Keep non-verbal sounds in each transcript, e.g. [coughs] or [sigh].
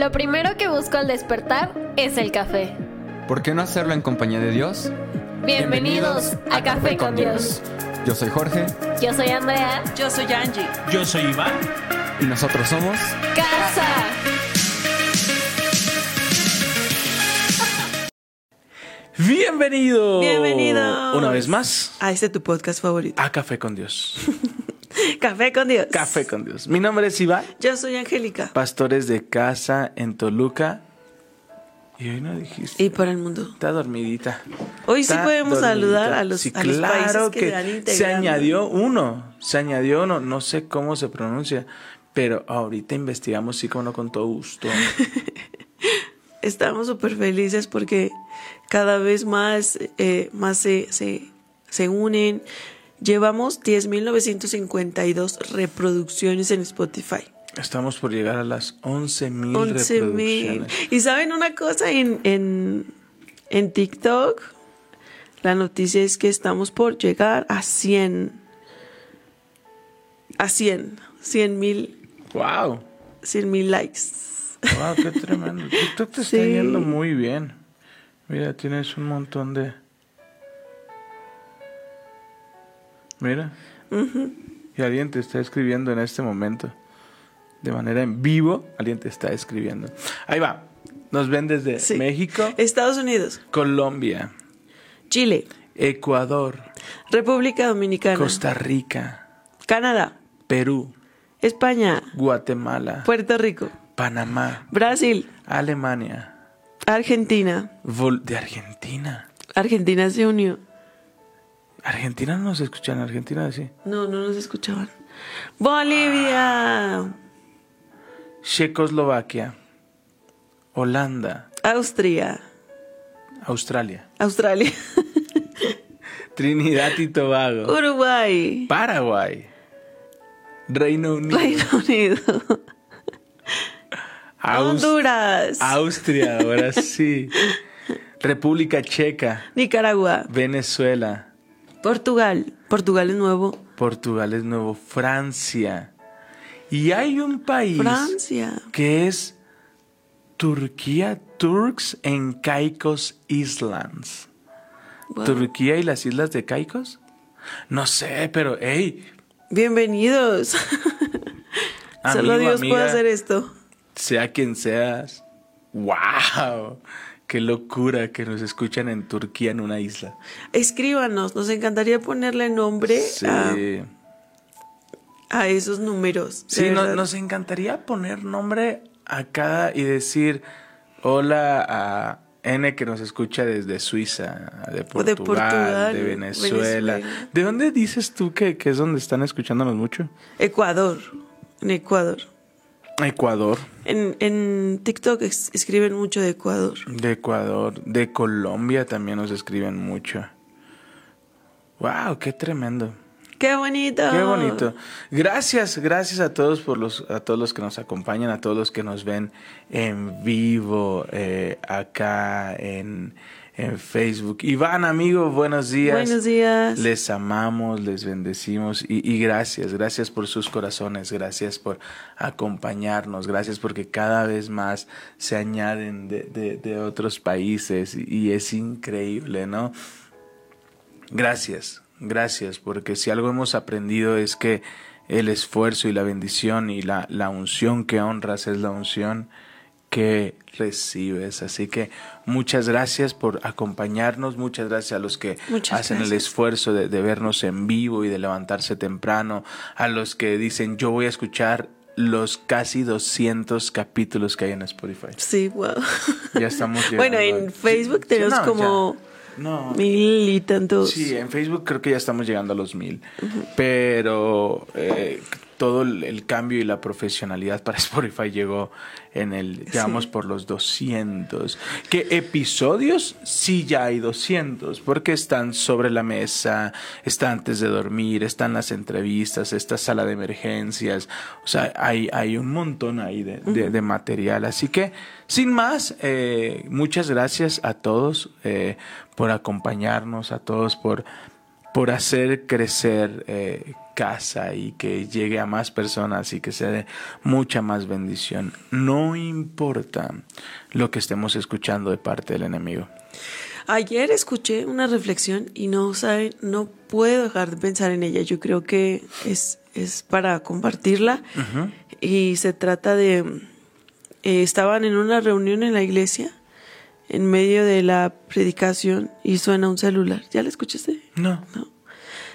Lo primero que busco al despertar es el café. ¿Por qué no hacerlo en compañía de Dios? Bienvenidos, a, Café, con Dios. Yo soy Jorge Yo soy Andrea. Yo soy Angie. Yo soy Iván. y nosotros somos... Casa. Bienvenido. Bienvenidos. Una vez más A este tu podcast favorito. a Café con Dios. [laughs] [laughs] Café con Dios. Café con Dios. Mi nombre es Iván, Yo soy Angélica. pastores de casa en Toluca. Y hoy no dijiste. Y por el mundo. Está dormidita. Hoy sí podemos dormidita. saludar a los, Sí, a los claro países que, que se se añadió uno. Se añadió uno. No sé cómo se pronuncia. Pero ahorita investigamos, sí, como no, con todo gusto. [laughs] Estamos súper felices porque cada vez más, eh, más se, se, se unen. Llevamos 10.952 reproducciones en Spotify. Estamos por llegar a las 11.000 11 mil. reproducciones. Y saben una cosa en, en, en TikTok, la noticia es que estamos por llegar a 100. A 100. 100 mil, ¡Wow! 100 mil likes. Wow, qué tremendo. [laughs] TikTok te está Sí. yendo muy bien. Mira, tienes un montón de. Mira. Y alguien te está escribiendo en este momento. De manera en vivo, alguien te está escribiendo. Ahí va. Nos ven desde Sí. México, Estados Unidos, Colombia, Chile, Ecuador, República Dominicana, Costa Rica, Canadá, Perú, España, Guatemala, Puerto Rico, Panamá, Brasil, Alemania, Argentina. Vol- de Argentina. Argentina se unió. Argentina no nos escuchan, Argentina sí. No, no nos escuchaban. Bolivia, Checoslovaquia, Holanda, Austria, Australia, Australia, [laughs] Trinidad y Tobago, Uruguay, Paraguay, Reino Unido, Reino Unido, Honduras, Austria, ahora sí, [laughs] República Checa, Nicaragua, Venezuela, Portugal. Portugal es nuevo. Portugal es nuevo, Francia. Y hay un país Francia. que es Turquía, Turks en Caicos Islands. Wow. ¿Turquía y las islas de Caicos? No sé, pero hey, Bienvenidos. [laughs] Solo Amigo, Dios amiga. puede hacer esto. sea quien seas, wow, qué locura que nos escuchan en Turquía en una isla. Escríbanos, nos encantaría ponerle nombre Sí, a, a esos números. sí no- nos encantaría poner nombre a cada y decir hola a N que nos escucha desde Suiza, de Portugal, de, Venezuela. Venezuela. ¿De dónde dices tú que, que es donde están escuchándonos mucho? Ecuador. En Ecuador. Ecuador, En, en TikTok es- escriben mucho de Ecuador. de Ecuador, de Colombia también nos escriben mucho. Wow, qué tremendo. ¡Qué bonito! Qué bonito. Gracias, gracias a todos por los, a todos los que nos acompañan, a todos los que nos ven en vivo eh, acá en, en Facebook. Iván, amigo, buenos días. Buenos días. Les amamos, les bendecimos y, y gracias, gracias por sus corazones, gracias por acompañarnos, gracias porque cada vez más se añaden de, de- de otros países y, y es increíble, ¿no? Gracias, gracias, porque si algo hemos aprendido es que el esfuerzo y la bendición y la, la unción que honras es la unción que recibes. Así que muchas gracias por acompañarnos, muchas gracias a los que Muchas hacen el esfuerzo de, de vernos en vivo y de levantarse temprano, a los que dicen yo voy a escuchar los casi 200 capítulos que hay en Spotify. Sí, wow. Ya estamos [laughs] bueno, llegando en al- Facebook Sí, tenemos no, como. No. mil y tantos. Sí, en Facebook creo que ya estamos llegando a los mil. Pero eh, todo el, el cambio y la profesionalidad para [laughs] Spotify llegó en el, llegamos por los 200. ¿Qué episodios? Sí, ya hay 200, porque están sobre la mesa, está antes de dormir, están las entrevistas, esta sala de emergencias. O sea, hay, hay un montón ahí de, de- de material. Así que, sin más, eh, muchas gracias a todos eh, por acompañarnos, a todos por por hacer crecer eh, casa y que llegue a más personas y que se dé mucha más bendición. No importa lo que estemos escuchando de parte del enemigo. Ayer escuché una reflexión y no saben, no puedo dejar de pensar en ella. Yo creo que es, es para compartirla. Y se trata de eh, estaban en una reunión en la iglesia en medio de la predicación y suena un celular. ¿Ya la escuchaste? No. No.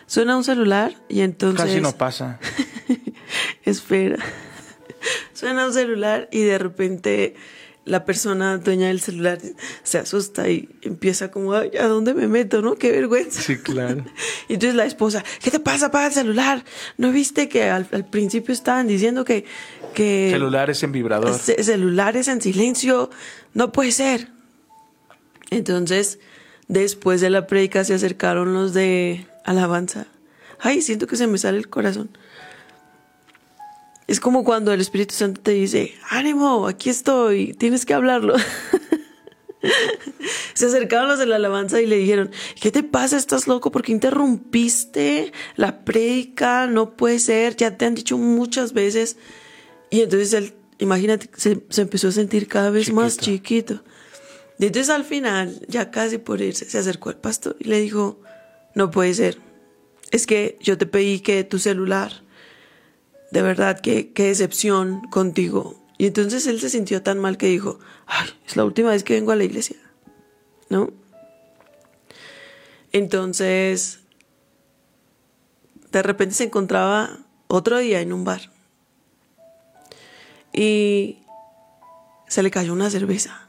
Suena un celular y entonces Casi no pasa. [laughs] Espera. Suena un celular y de repente la persona dueña del celular se asusta y empieza como, Ay, ¿a dónde me meto, no? Qué vergüenza. Sí, claro. [laughs] Y entonces la esposa, ¿qué te pasa? Apaga el celular. ¿No viste que al, al principio estaban diciendo que... que Celulares en vibrador. ce- celulares en silencio? No puede ser. Entonces, después de la prédica se acercaron los de alabanza. Ay, siento que se me sale el corazón. Es como cuando el Espíritu Santo te dice, ánimo, aquí estoy, tienes que hablarlo. [laughs] Se acercaron los de la alabanza y le dijeron, ¿qué te pasa? ¿Estás loco? ¿Por qué interrumpiste la prédica? No puede ser, ya te han dicho muchas veces. Y entonces él, imagínate, se, se empezó a sentir cada vez más chiquito. Y entonces al final, ya casi por irse, se acercó al pastor y le dijo, no puede ser. Es que yo te pedí que tu celular, de verdad, qué, qué decepción contigo. Y entonces él se sintió tan mal que dijo, ay, es la última vez que vengo a la iglesia. ¿No? Entonces, de repente se encontraba otro día en un bar. Y se le cayó una cerveza.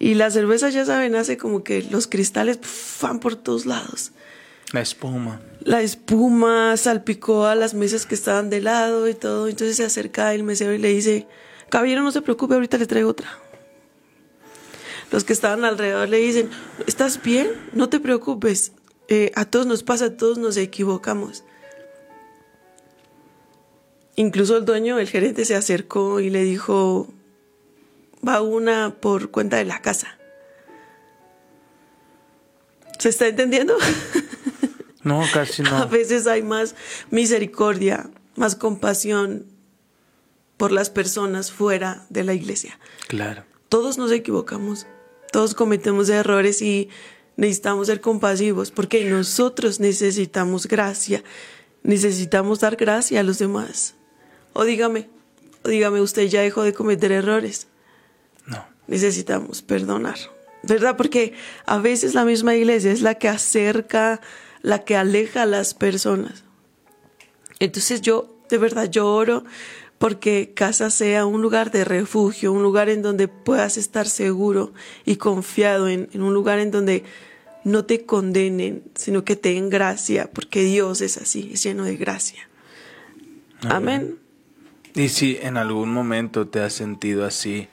Y la cerveza, ya saben, hace como que los cristales van por todos lados. La espuma. La espuma salpicó a las mesas que estaban de lado y todo. Entonces se acerca el mesero y le dice, caballero, no se preocupe, ahorita le traigo otra. Los que estaban alrededor le dicen, ¿estás bien? No te preocupes. Eh, a todos nos pasa, a todos nos equivocamos. Incluso el dueño, el gerente, se acercó y le dijo, va una por cuenta de la casa. ¿Se está entendiendo? [laughs] No, casi A no. veces hay más misericordia, más compasión por las personas fuera de la iglesia. Claro. Todos nos equivocamos, todos cometemos errores y necesitamos ser compasivos porque nosotros necesitamos gracia, necesitamos dar gracia a los demás. O dígame, o dígame, usted ya dejó de cometer errores. No. Necesitamos perdonar, ¿verdad? Porque a veces la misma iglesia es la que acerca, la que aleja a las personas. Entonces yo, de verdad, yo oro porque casa sea un lugar de refugio, un lugar en donde puedas estar seguro y confiado, en, en un lugar en donde no te condenen, sino que te den gracia, porque Dios es así, es lleno de gracia. Amén. Y si en algún momento te has sentido así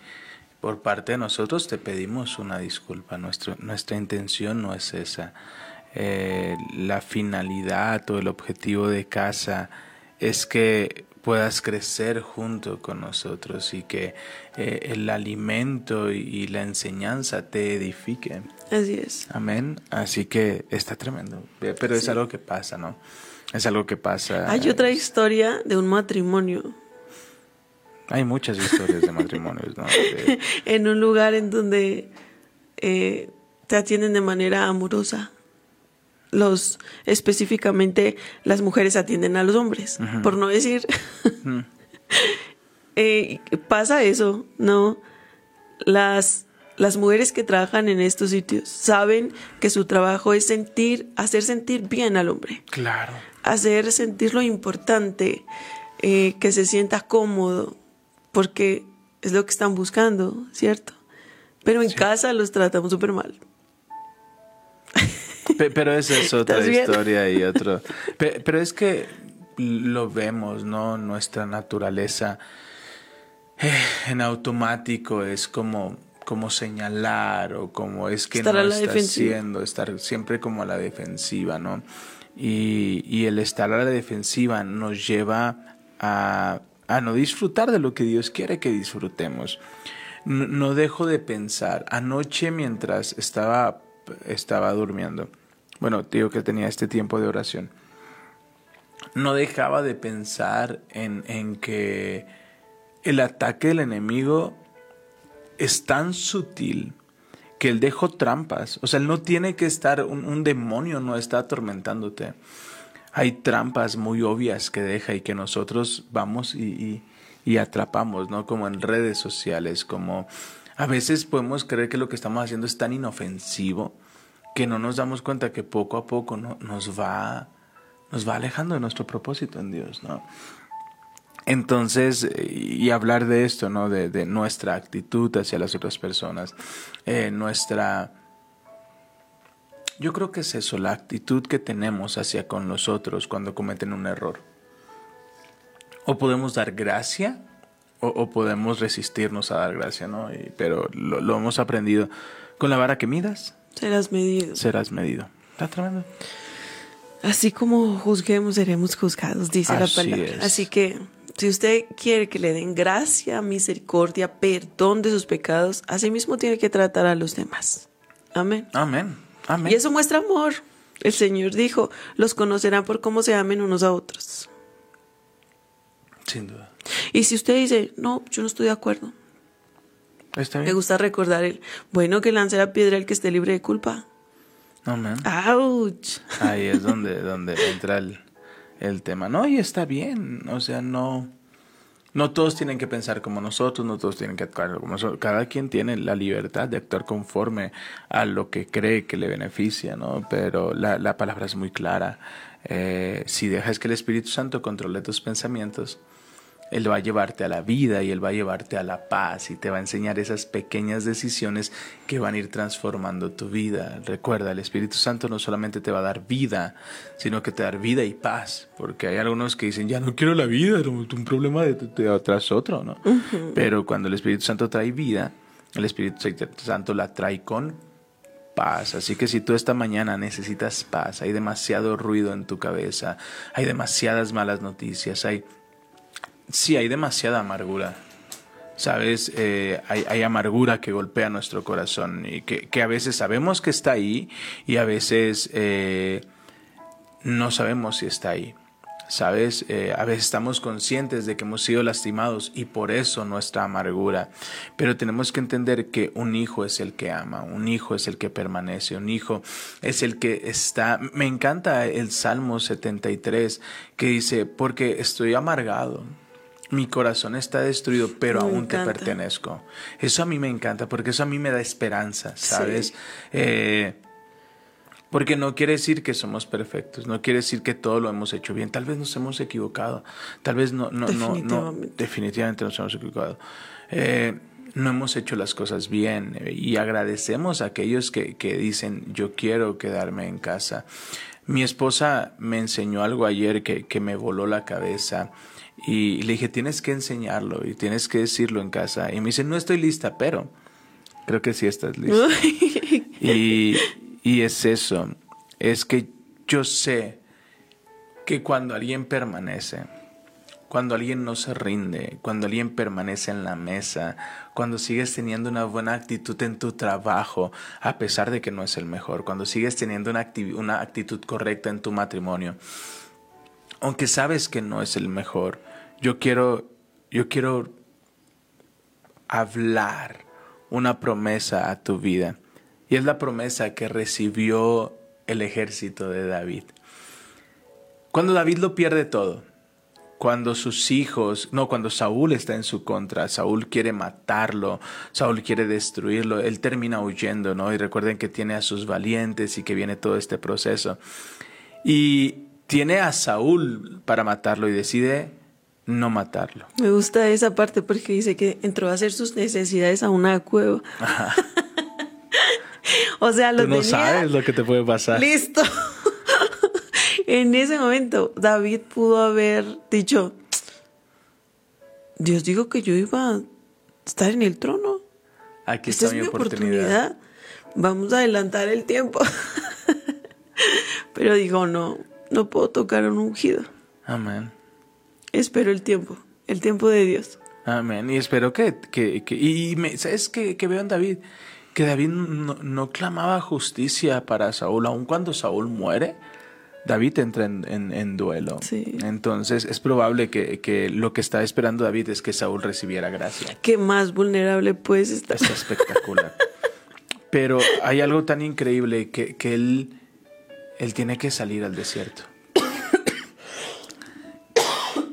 por parte de nosotros, te pedimos una disculpa. Nuestro, nuestra intención no es esa. Eh, la finalidad o el objetivo de casa es que puedas crecer junto con nosotros y que eh, el alimento y, y la enseñanza te edifiquen. Así es. Amén. Así que está tremendo. Eh, Pero es algo que pasa, ¿no? Es algo que pasa. Hay otra historia de un matrimonio Hay muchas historias de matrimonios, ¿no? De- [laughs] en un lugar en donde eh, te atienden de manera amorosa. Los específicamente las mujeres atienden a los hombres, por no decir. [laughs] Eh, pasa eso, ¿no? Las las mujeres que trabajan en estos sitios saben que su trabajo es sentir, hacer sentir bien al hombre Claro. hacer sentir lo importante, eh, que se sienta cómodo, porque es lo que están buscando, ¿cierto? Pero en casa los tratamos súper mal. Pe- Pero esa es otra historia y otro. Pe- Pero es que lo vemos, ¿no? Nuestra naturaleza eh, en automático es como, como señalar o como es que Estar no está defensiva. haciendo, estar siempre como a la defensiva, ¿no? Y, y el estar a la defensiva nos lleva a, a no disfrutar de lo que Dios quiere que disfrutemos. No, dejo de pensar, anoche mientras estaba, estaba durmiendo, bueno, digo que tenía este tiempo de oración, no dejaba de pensar en, en que el ataque del enemigo es tan sutil que él dejó trampas. O sea, él no tiene que estar, un, un demonio no está atormentándote. Hay trampas muy obvias que deja y que nosotros vamos y, y, atrapamos, ¿no? Como en redes sociales, como a veces podemos creer que lo que estamos haciendo es tan inofensivo que no nos damos cuenta que poco a poco ¿no? nos va nos va alejando de nuestro propósito en Dios, ¿no? Entonces, y hablar de esto, ¿no? De, de nuestra actitud hacia las otras personas, eh, nuestra... Yo creo que es eso, la actitud que tenemos hacia con los otros cuando cometen un error. O podemos dar gracia o, o podemos resistirnos a dar gracia, ¿no? Y- pero lo, lo hemos aprendido. Con la vara que midas, Serás medido. serás medido. Está tremendo. Así como juzguemos, seremos juzgados, dice la palabra. es. Así que si usted quiere que le den gracia, misericordia, perdón de sus pecados, así mismo tiene que tratar a los demás. Amén. Amén. Amén. Y eso muestra amor. El Señor dijo, los conocerán por cómo se amen unos a otros. Sin duda. Y si usted dice, no, yo no estoy de acuerdo, Está me gusta recordar el, bueno, que lance la piedra el que esté libre de culpa. Amén. ¡Auch! Ahí es donde, donde entra el, el tema. No, y está bien. O sea, no. No todos tienen que pensar como nosotros, no todos tienen que actuar como nosotros. Cada quien tiene la libertad de actuar conforme a lo que cree que le beneficia, ¿no? Pero la, la palabra es muy clara. Eh, si dejas que el Espíritu Santo controle tus pensamientos, Él va a llevarte a la vida y Él va a llevarte a la paz y te va a enseñar esas pequeñas decisiones que van a ir transformando tu vida. Recuerda, el Espíritu Santo no solamente te va a dar vida, sino que te va a dar vida y paz. Porque hay algunos que dicen, ya no quiero la vida, no, un problema de, de- tras otro, ¿no? Pero cuando el Espíritu Santo trae vida, el Espíritu Santo la trae con paz. Así que si tú esta mañana necesitas paz, hay demasiado ruido en tu cabeza, hay demasiadas malas noticias, hay sí hay demasiada amargura. Sabes, Eh, hay, amargura que golpea nuestro corazón y que, que a veces sabemos que está ahí y a veces eh, no sabemos si está ahí. Sabes, Eh, a veces estamos conscientes de que hemos sido lastimados y por eso nuestra amargura. Pero tenemos que entender que un hijo es el que ama, un hijo es el que permanece, un hijo es el que está. Me encanta el Salmo 73 que dice, porque estoy amargado. Mi corazón está destruido, pero Me aún te pertenezco. Eso a mí me encanta porque eso a mí me da esperanza, ¿sabes? Eh, porque no quiere decir que somos perfectos, no quiere decir que todo lo hemos hecho bien. Tal vez nos hemos equivocado, tal vez no, no, no, no, Definitivamente. definitivamente nos hemos equivocado. Eh, no hemos hecho las cosas bien eh, y agradecemos a aquellos que, que dicen yo quiero quedarme en casa. Mi esposa me enseñó algo ayer que, que me voló la cabeza y le dije tienes que enseñarlo y tienes que decirlo en casa. Y me dice no estoy lista, pero creo que sí estás lista. Y, y es eso, es que yo sé que cuando alguien permanece, cuando alguien no se rinde, cuando alguien permanece en la mesa, cuando sigues teniendo una buena actitud en tu trabajo, a pesar de que no es el mejor, cuando sigues teniendo una, acti- una actitud correcta en tu matrimonio, aunque sabes que no es el mejor, yo quiero, yo quiero hablar una promesa a tu vida. Y es la promesa que recibió el ejército de David. Cuando David lo pierde todo, cuando sus hijos, no, cuando Saúl está en su contra, Saúl quiere matarlo, Saúl quiere destruirlo, él termina huyendo, ¿no? Y recuerden que tiene a sus valientes y que viene todo este proceso. Y tiene a Saúl para matarlo y decide no matarlo. Me gusta esa parte porque dice que entró a hacer sus necesidades a una cueva. [laughs] o sea, lo Tú no tenía sabes lo que te puede pasar. listo. en ese momento, David pudo haber dicho, Dios dijo que yo iba a estar en el trono. Aquí Esta está es mi mi oportunidad. oportunidad. Vamos a adelantar el tiempo. [laughs] Pero dijo, no, no puedo tocar un ungido. Amén. Espero el tiempo, el tiempo de Dios. Amén. Y espero que, que, que- y me, ¿sabes qué, que veo en David? que David no, no clamaba justicia para Saúl, aun cuando Saúl muere. David entra en, en- en duelo. Sí. Entonces es probable que, que lo que está esperando David es que Saúl recibiera gracia. ¿Qué más vulnerable puedes estar? Está espectacular. Pero hay algo tan increíble que, que él, él tiene que salir al desierto.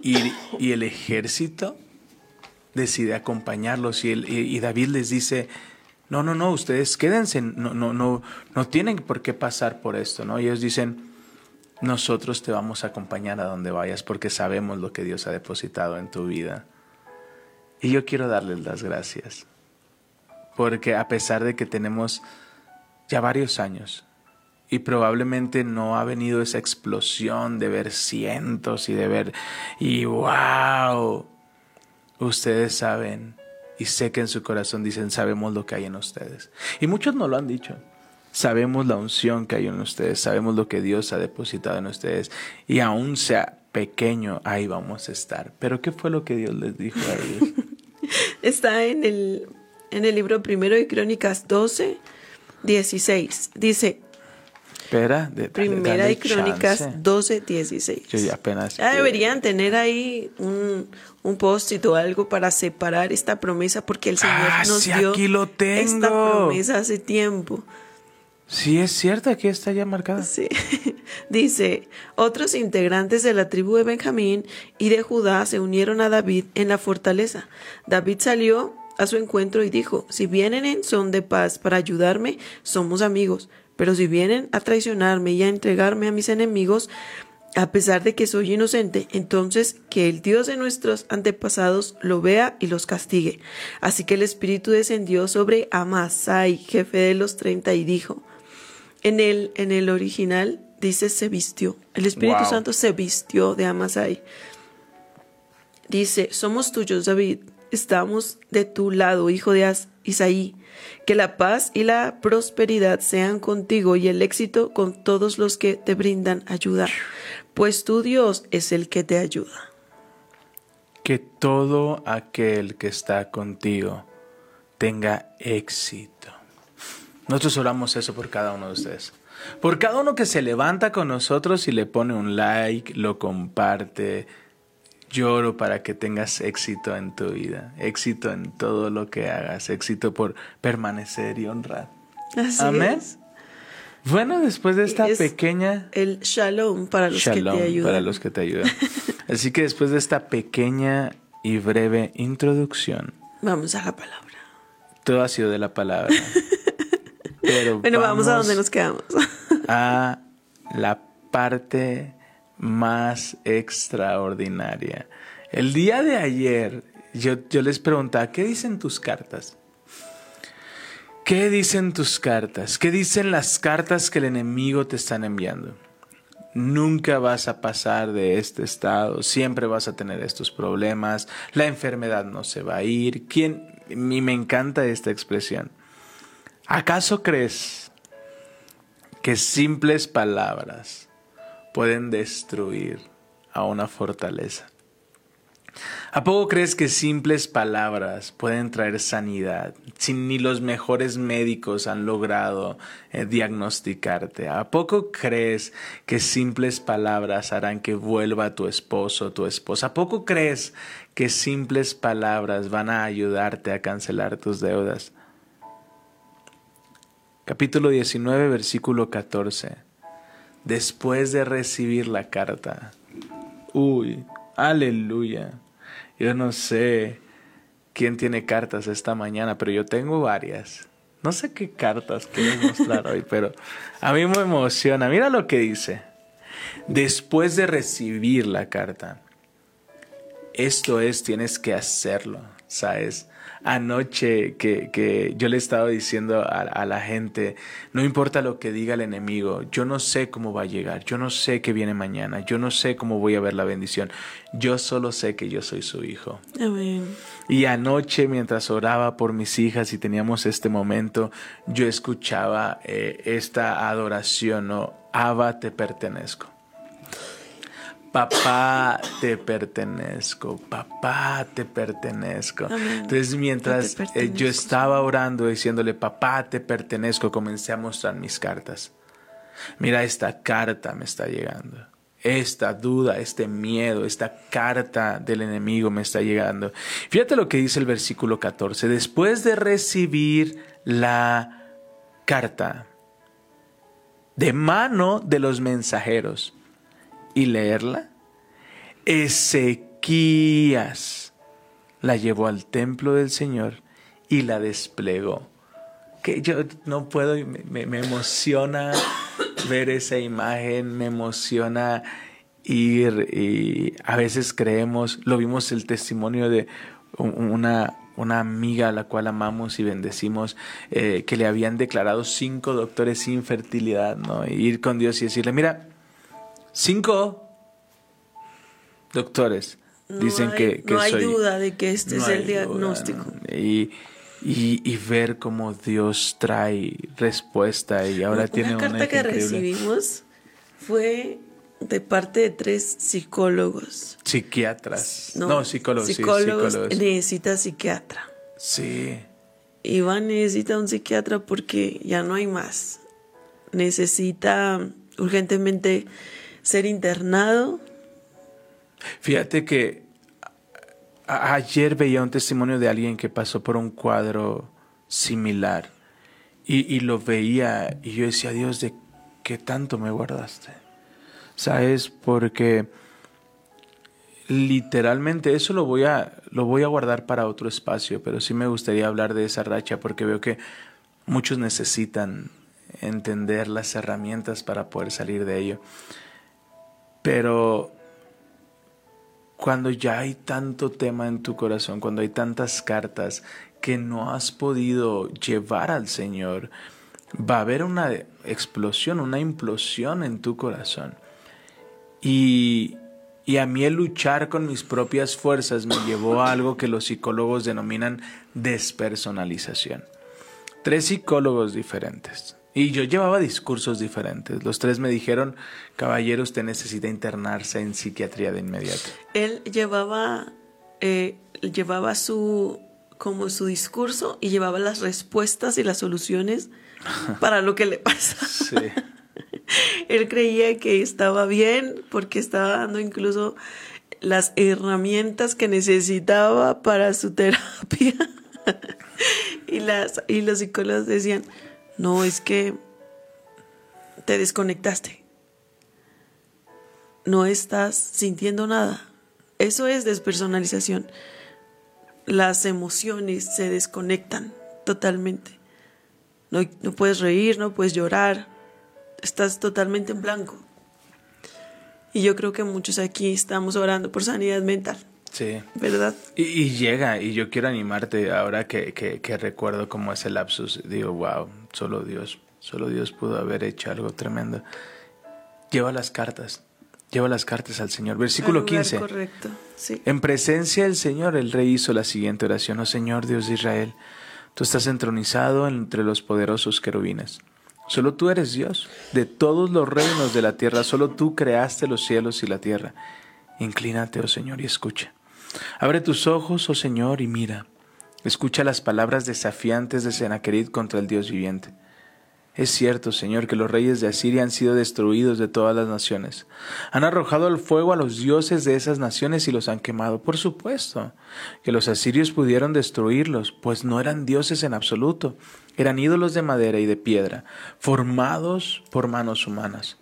Y, el ejército decide acompañarlos y David les dice, no, no, no, ustedes quédense, no, no, no, no tienen por qué pasar por esto, ¿no? Y ellos dicen, nosotros te vamos a acompañar a donde vayas porque sabemos lo que Dios ha depositado en tu vida. Y yo quiero darles las gracias porque a pesar de que tenemos ya varios años y probablemente no ha venido esa explosión de ver cientos y de ver y wow, ustedes saben y sé que en su corazón dicen sabemos lo que hay en ustedes y muchos no lo han dicho. Sabemos la unción que hay en ustedes, sabemos lo que Dios ha depositado en ustedes y aún sea pequeño, ahí vamos a estar. Pero ¿qué fue lo que Dios les dijo a ellos? [laughs] Está en el, en el libro primero de Crónicas 12, 16. Dice, Espera, de- Primera de Crónicas chance. 12, 16. Yo ya apenas. Ya deberían tener ahí un, un post-it o algo para separar esta promesa porque el Señor Ah, nos sí, dio aquí lo esta tengo. promesa hace tiempo. Sí, es cierto, aquí está ya marcada. Sí. [laughs] Dice, otros integrantes de la tribu de Benjamín y de Judá se unieron a David en la fortaleza. David salió a su encuentro y dijo, si vienen en son de paz para ayudarme, somos amigos, pero si vienen a traicionarme y a entregarme a mis enemigos, a pesar de que soy inocente, entonces que el Dios de nuestros antepasados lo vea y los castigue. Así que el Espíritu descendió sobre Amasai, jefe de los treinta, y dijo, en el, en el original dice se vistió. El Espíritu Wow. Santo se vistió de Amasai. Dice, somos tuyos, David. Estamos de tu lado, hijo de As- Isaí. Que la paz y la prosperidad sean contigo y el éxito con todos los que te brindan ayuda. Pues tu Dios es el que te ayuda. Que todo aquel que está contigo tenga éxito. Nosotros oramos eso por cada uno de ustedes. Por cada uno que se levanta con nosotros y le pone un like, lo comparte. Lloro para que tengas éxito en tu vida, éxito en todo lo que hagas, éxito por permanecer y honrar. Así Amén. es. Bueno, después de esta Es pequeña El shalom para los que te ayudan. para los que te ayudan. [laughs] Así que después de esta pequeña y breve introducción, Vamos a la palabra. todo ha sido de la palabra. [laughs] Pero Bueno, vamos, a donde nos quedamos. a la parte más extraordinaria. El día de ayer yo, yo les preguntaba, ¿qué dicen tus cartas? ¿Qué dicen tus cartas? ¿Qué dicen las cartas que el enemigo te están enviando? Nunca vas a pasar de este estado, siempre vas a tener estos problemas, la enfermedad no se va a ir. ¿Quién? Y me encanta esta expresión. ¿Acaso crees que simples palabras pueden destruir a una fortaleza? ¿A poco crees que simples palabras pueden traer sanidad si ni los mejores médicos han logrado eh, diagnosticarte? ¿A poco crees que simples palabras harán que vuelva tu esposo o tu esposa? ¿A poco crees que simples palabras van a ayudarte a cancelar tus deudas? Capítulo 19, versículo 14. Después de recibir la carta, uy, aleluya. Yo no sé quién tiene cartas esta mañana, pero yo tengo varias. No sé qué cartas quieres mostrar hoy, pero a mí me emociona. Mira lo que dice. Después de recibir la carta, esto es, tienes que hacerlo, ¿sabes? Anoche que, que yo le estaba diciendo a, a, la gente, no importa lo que diga el enemigo, yo no sé cómo va a llegar, yo no sé qué viene mañana, yo no sé cómo voy a ver la bendición, yo solo sé que yo soy su hijo. Amén. Y anoche mientras oraba por mis hijas y teníamos este momento, yo escuchaba eh, esta adoración, ¿no? Abba, te pertenezco. Papá, te pertenezco, papá, te pertenezco. Amén. Entonces, mientras eh, yo estaba orando diciéndole, papá, te pertenezco, comencé a mostrar mis cartas. Mira, esta carta me está llegando. Esta duda, este miedo, esta carta del enemigo me está llegando. Fíjate lo que dice el versículo 14. Después de recibir la carta de mano de los mensajeros y leerla, Ezequías la llevó al templo del Señor y la desplegó. Que yo no puedo, me, me- emociona ver esa imagen, me emociona ir y a veces creemos, lo vimos el testimonio de un- una, una amiga a la cual amamos y bendecimos, eh, que le habían declarado cinco doctores sin fertilidad, ¿no? Y ir con Dios y decirle, mira, cinco doctores No dicen hay- que, que no hay soy- duda de que este es el duda, diagnóstico. Y, y, y ver cómo Dios trae respuesta y ahora Una tiene una carta que increíble. recibimos fue de parte de tres psicólogos. Psiquiatras. No, psicólogos, sí, psicólogos. psicólogos. Necesita psiquiatra. Sí. Iván necesita un psiquiatra porque ya no hay más. Necesita urgentemente ser internado. Fíjate que ayer veía un testimonio de alguien que pasó por un cuadro similar y, y lo veía y yo decía, Dios, ¿de qué tanto me guardaste? ¿Sabes? Porque literalmente eso lo voy a lo voy a guardar para otro espacio, pero sí me gustaría hablar de esa racha porque veo que muchos necesitan entender las herramientas para poder salir de ello. Pero cuando ya hay tanto tema en tu corazón, cuando hay tantas cartas que no has podido llevar al Señor, va a haber una explosión, una implosión en tu corazón. Y, y a mí el luchar con mis propias fuerzas me llevó a algo que los psicólogos denominan despersonalización. Tres psicólogos diferentes. Y yo llevaba discursos diferentes. Los tres me dijeron, caballero, usted necesita internarse en psiquiatría de inmediato. Él llevaba, eh, llevaba su como su discurso y llevaba las respuestas y las soluciones [laughs] para lo que le pasa. Sí. [laughs] Él creía que estaba bien porque estaba dando incluso las herramientas que necesitaba para su terapia. [laughs] y, las, y los psicólogos decían, no, es que te desconectaste. No estás sintiendo nada. Eso es despersonalización. Las emociones se desconectan totalmente. No, puedes reír, no puedes llorar. Estás totalmente en blanco. Y yo creo que muchos aquí estamos orando por sanidad mental, Sí. ¿verdad? Y, y llega, y yo quiero animarte ahora que, que, que recuerdo cómo es el lapsus. Digo, wow, solo Dios, solo Dios pudo haber hecho algo tremendo. Lleva las cartas, lleva las cartas al Señor. Versículo Al lugar 15. Correcto, sí. En presencia del Señor, el rey hizo la siguiente oración: Oh Señor Dios de Israel, tú estás entronizado entre los poderosos querubines. Solo tú eres Dios. De todos los reinos de la tierra, solo tú creaste los cielos y la tierra. Inclínate, oh Señor, y escucha. Abre tus ojos, oh Señor, y mira. Escucha las palabras desafiantes de Sennacherib contra el Dios viviente. Es cierto, Señor, que los reyes de Asiria han sido destruidos de todas las naciones. Han arrojado al fuego a los dioses de esas naciones y los han quemado. Por supuesto que los asirios pudieron destruirlos, pues no eran dioses en absoluto. Eran ídolos de madera y de piedra, formados por manos humanas.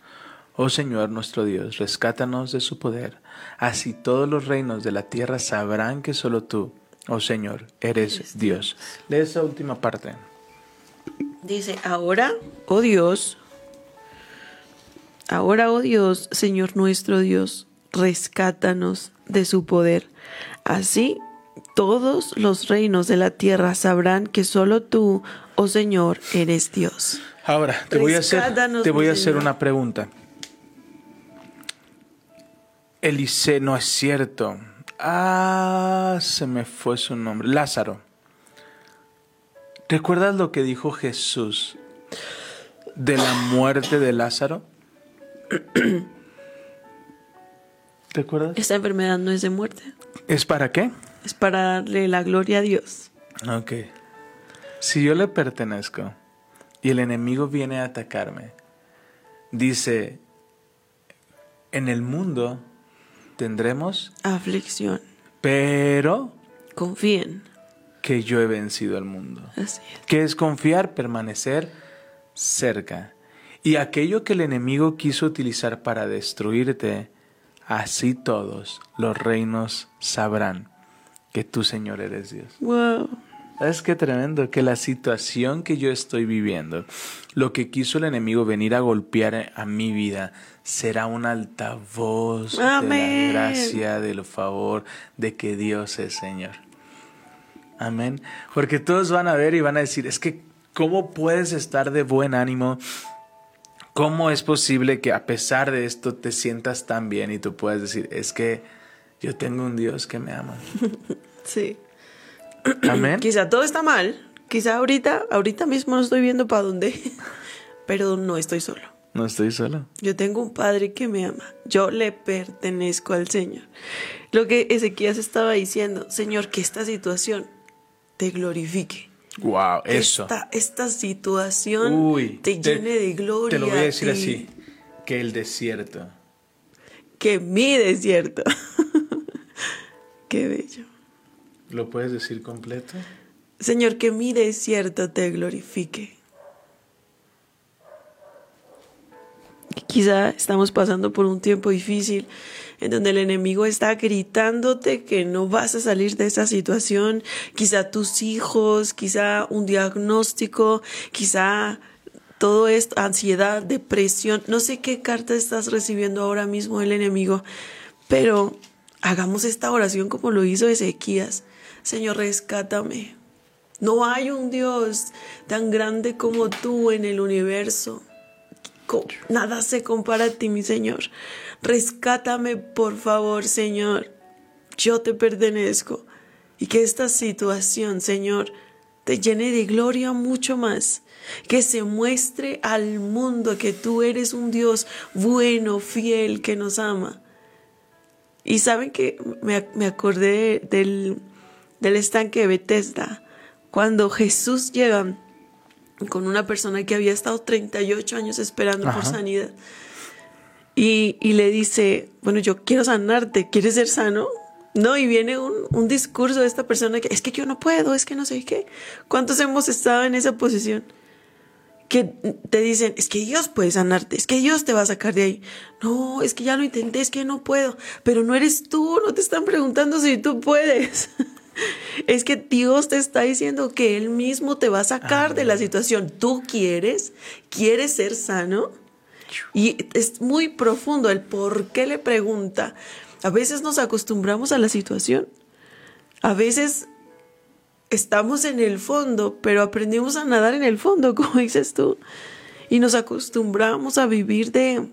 Oh Señor nuestro Dios, rescátanos de su poder. Así todos los reinos de la tierra sabrán que solo tú, oh Señor, eres, Dios. Lee esa última parte. Dice, ahora, oh Dios, ahora, oh Dios, Señor nuestro Dios, rescátanos de su poder. Así todos los reinos de la tierra sabrán que solo tú, oh Señor, eres Dios. Ahora, te voy a hacer, te voy a hacer una pregunta. Eliseo, no es cierto. Ah, se me fue su nombre. Lázaro. ¿Recuerdas lo que dijo Jesús de la muerte de Lázaro? [clears throat] ¿Recuerdas? Esta enfermedad no es de muerte, ¿Es para qué? es para darle la gloria a Dios. Ok. Si yo le pertenezco y el enemigo viene a atacarme, dice, en el mundo tendremos, Aflicción. pero Confíen. que yo he vencido al mundo. Así es. que es confiar, permanecer cerca. Y aquello que el enemigo quiso utilizar para destruirte, así todos los reinos sabrán que tú, Señor, eres Dios. Wow. ¿Sabes qué tremendo? Que la situación que yo estoy viviendo, lo que quiso el enemigo venir a golpear a mi vida, será un altavoz de Amén. la gracia, del favor, de que Dios es Señor. Amén. Porque todos van a ver y van a decir, es que, ¿cómo puedes estar de buen ánimo? ¿Cómo es posible que a pesar de esto te sientas tan bien y tú puedas decir, es que yo tengo un Dios que me ama? [laughs] Sí. [clears throat] Amén. Quizá todo está mal. Quizá ahorita, ahorita mismo no estoy viendo para dónde. [laughs] Pero no estoy solo. No estoy solo. Yo tengo un padre que me ama. Yo le pertenezco al Señor. Lo que Ezequías estaba diciendo, Señor, que esta situación te glorifique. Wow, eso. Esta, esta situación Uy, te, llene de gloria. Te lo voy a decir y así, que el desierto. Que mi desierto. [laughs] Qué bello. ¿Lo puedes decir completo? Señor, que mi desierto te glorifique. Quizá estamos pasando por un tiempo difícil en donde el enemigo está gritándote que no vas a salir de esa situación. Quizá tus hijos, quizá un diagnóstico, quizá todo esto, ansiedad, depresión. No sé qué carta estás recibiendo ahora mismo el enemigo, pero hagamos esta oración como lo hizo Ezequías. Señor, rescátame. No hay un Dios tan grande como tú en el universo. Nada se compara a ti, mi Señor. Rescátame, por favor, Señor. Yo te pertenezco. Y que esta situación, Señor, te llene de gloria mucho más. Que se muestre al mundo que tú eres un Dios bueno, fiel, que nos ama. Y saben que me, me acordé del, del estanque de Bethesda, cuando Jesús llega con una persona que había estado 38 años esperando por sanidad. Y, y le dice, bueno, yo quiero sanarte, ¿quieres ser sano? No, y viene un, un discurso de esta persona que es que yo no puedo, es que no sé qué. ¿Cuántos hemos estado en esa posición? que te dicen, es que Dios puede sanarte, es que Dios te va a sacar de ahí. No, es que ya lo intenté, es que no puedo. Pero no eres tú, no te están preguntando si tú puedes. [laughs] [laughs] Es que Dios te está diciendo que Él mismo te va a sacar de la situación. ¿Tú quieres? ¿Quieres ser sano? Y es muy profundo el por qué le pregunta. A veces nos acostumbramos a la situación. A veces estamos en el fondo, pero aprendimos a nadar en el fondo, [laughs] como dices tú. Y nos acostumbramos a vivir de,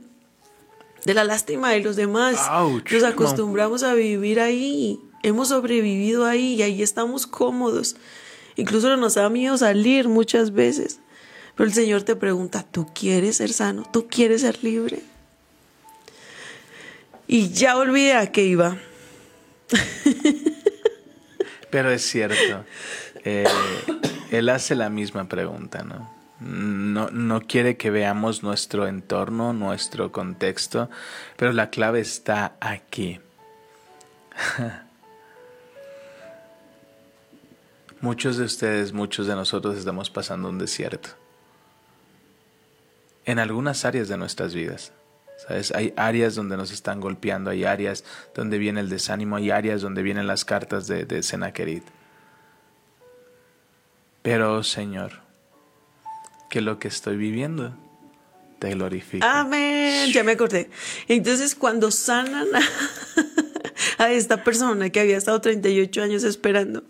de la lástima de los demás. Ouch. Nos acostumbramos a vivir ahí. Hemos sobrevivido ahí y ahí estamos cómodos. Incluso nos da miedo salir muchas veces. Pero el Señor te pregunta, ¿tú quieres ser sano? ¿Tú quieres ser libre? Y ya olvidé a qué iba. [laughs] Pero es cierto. eh, él hace la misma pregunta, ¿no? No, no quiere que veamos nuestro entorno, nuestro contexto, pero la clave está aquí. [laughs] Muchos de ustedes, muchos de nosotros estamos pasando un desierto. En algunas áreas de nuestras vidas. ¿Sabes? Hay áreas donde nos están golpeando, hay áreas donde viene el desánimo, hay áreas donde vienen las cartas de, Sennacherib. Pero, Señor, que lo que estoy viviendo te glorifique. Amén, ya me acordé. Entonces, cuando sanan a [laughs] esta persona que había estado 38 años esperando,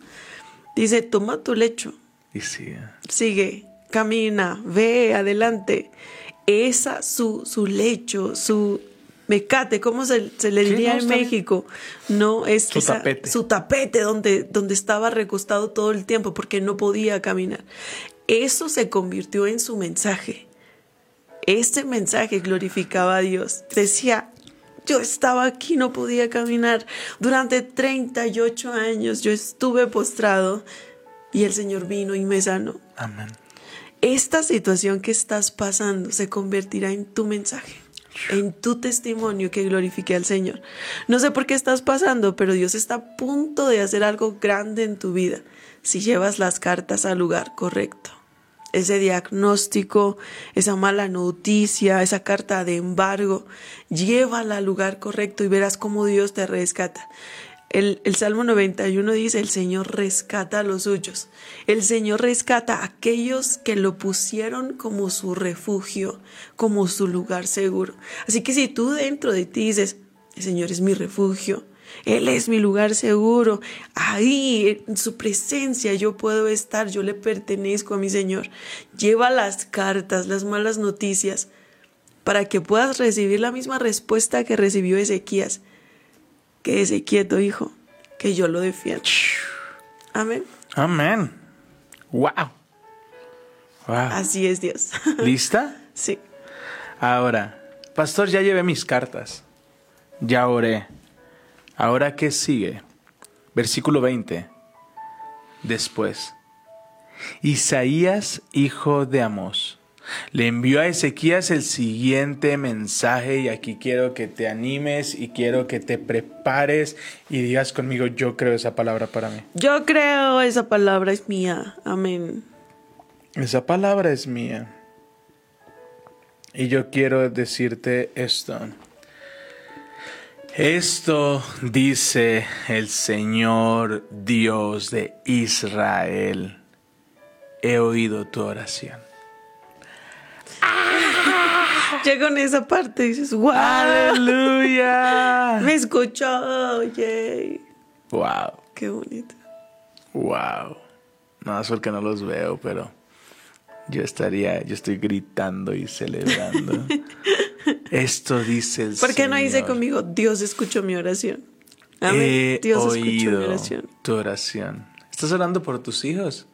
dice, toma tu lecho, Y sí, sigue, camina, ve adelante. Esa, su, su lecho, su mecate, ¿cómo se, se le diría no, en bien. México? No, es Su esa- tapete. su tapete donde, donde estaba recostado todo el tiempo porque no podía caminar. Eso se convirtió en su mensaje. Este mensaje glorificaba a Dios. Decía, Yo estaba aquí, no podía caminar. Durante 38 años yo estuve postrado y el Señor vino y me sanó. Amén. Esta situación que estás pasando se convertirá en tu mensaje, en tu testimonio que glorifique al Señor. No sé por qué estás pasando, pero Dios está a punto de hacer algo grande en tu vida si llevas las cartas al lugar correcto. Ese diagnóstico, esa mala noticia, esa carta de embargo, llévala al lugar correcto y verás cómo Dios te rescata. El, el, Salmo 91 dice, el Señor rescata a los suyos. El Señor rescata a aquellos que lo pusieron como su refugio, como su lugar seguro. Así que si tú dentro de ti dices, el Señor es mi refugio, Él es mi lugar seguro, ahí en su presencia yo puedo estar, yo le pertenezco a mi Señor. Lleva las cartas, las malas noticias, para que puedas recibir la misma respuesta que recibió Ezequías quédese quieto, hijo, que yo lo defiendo. Amén. Amén. Wow. Wow. Así es Dios. [laughs] ¿Lista? sí. Ahora, pastor, ya llevé mis cartas. Ya oré. Ahora, ¿qué sigue? Versículo 20. Después, Isaías, hijo de Amós, le envió a Ezequías el siguiente mensaje y aquí quiero que te animes y quiero que te prepares y digas conmigo, yo creo esa palabra para mí. Yo creo esa palabra es mía. Amén. Esa palabra es mía. Y yo quiero decirte esto. Esto dice el Señor Dios de Israel. He oído tu oración. Ya con esa parte dices, wow. Aleluya. Me escuchó, yay. Wow. Qué bonito. Wow. No, es porque no los veo, pero yo estaría, yo estoy gritando y celebrando. [laughs] Esto dice el ¿Por qué no dice conmigo, Dios escuchó mi oración? Amén. He Dios escuchó mi oración. tu oración. ¿Estás orando por tus hijos?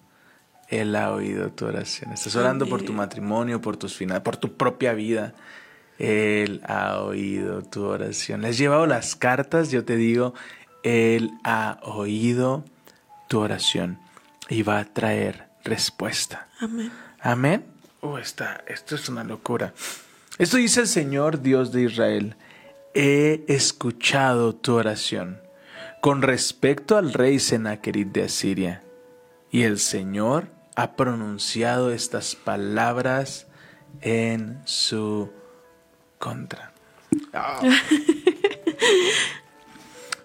Él ha oído tu oración. Estás orando por tu matrimonio, por tus finanzas, por tu propia vida. Él ha oído tu oración. Le has llevado las cartas, yo te digo, Él ha oído tu oración y va a traer respuesta. Amén. Amén. Oh, está, esto es una locura. Esto dice el Señor Dios de Israel. He escuchado tu oración con respecto al rey Sennacherib de Asiria. Y el Señor ha pronunciado estas palabras en su contra. [laughs]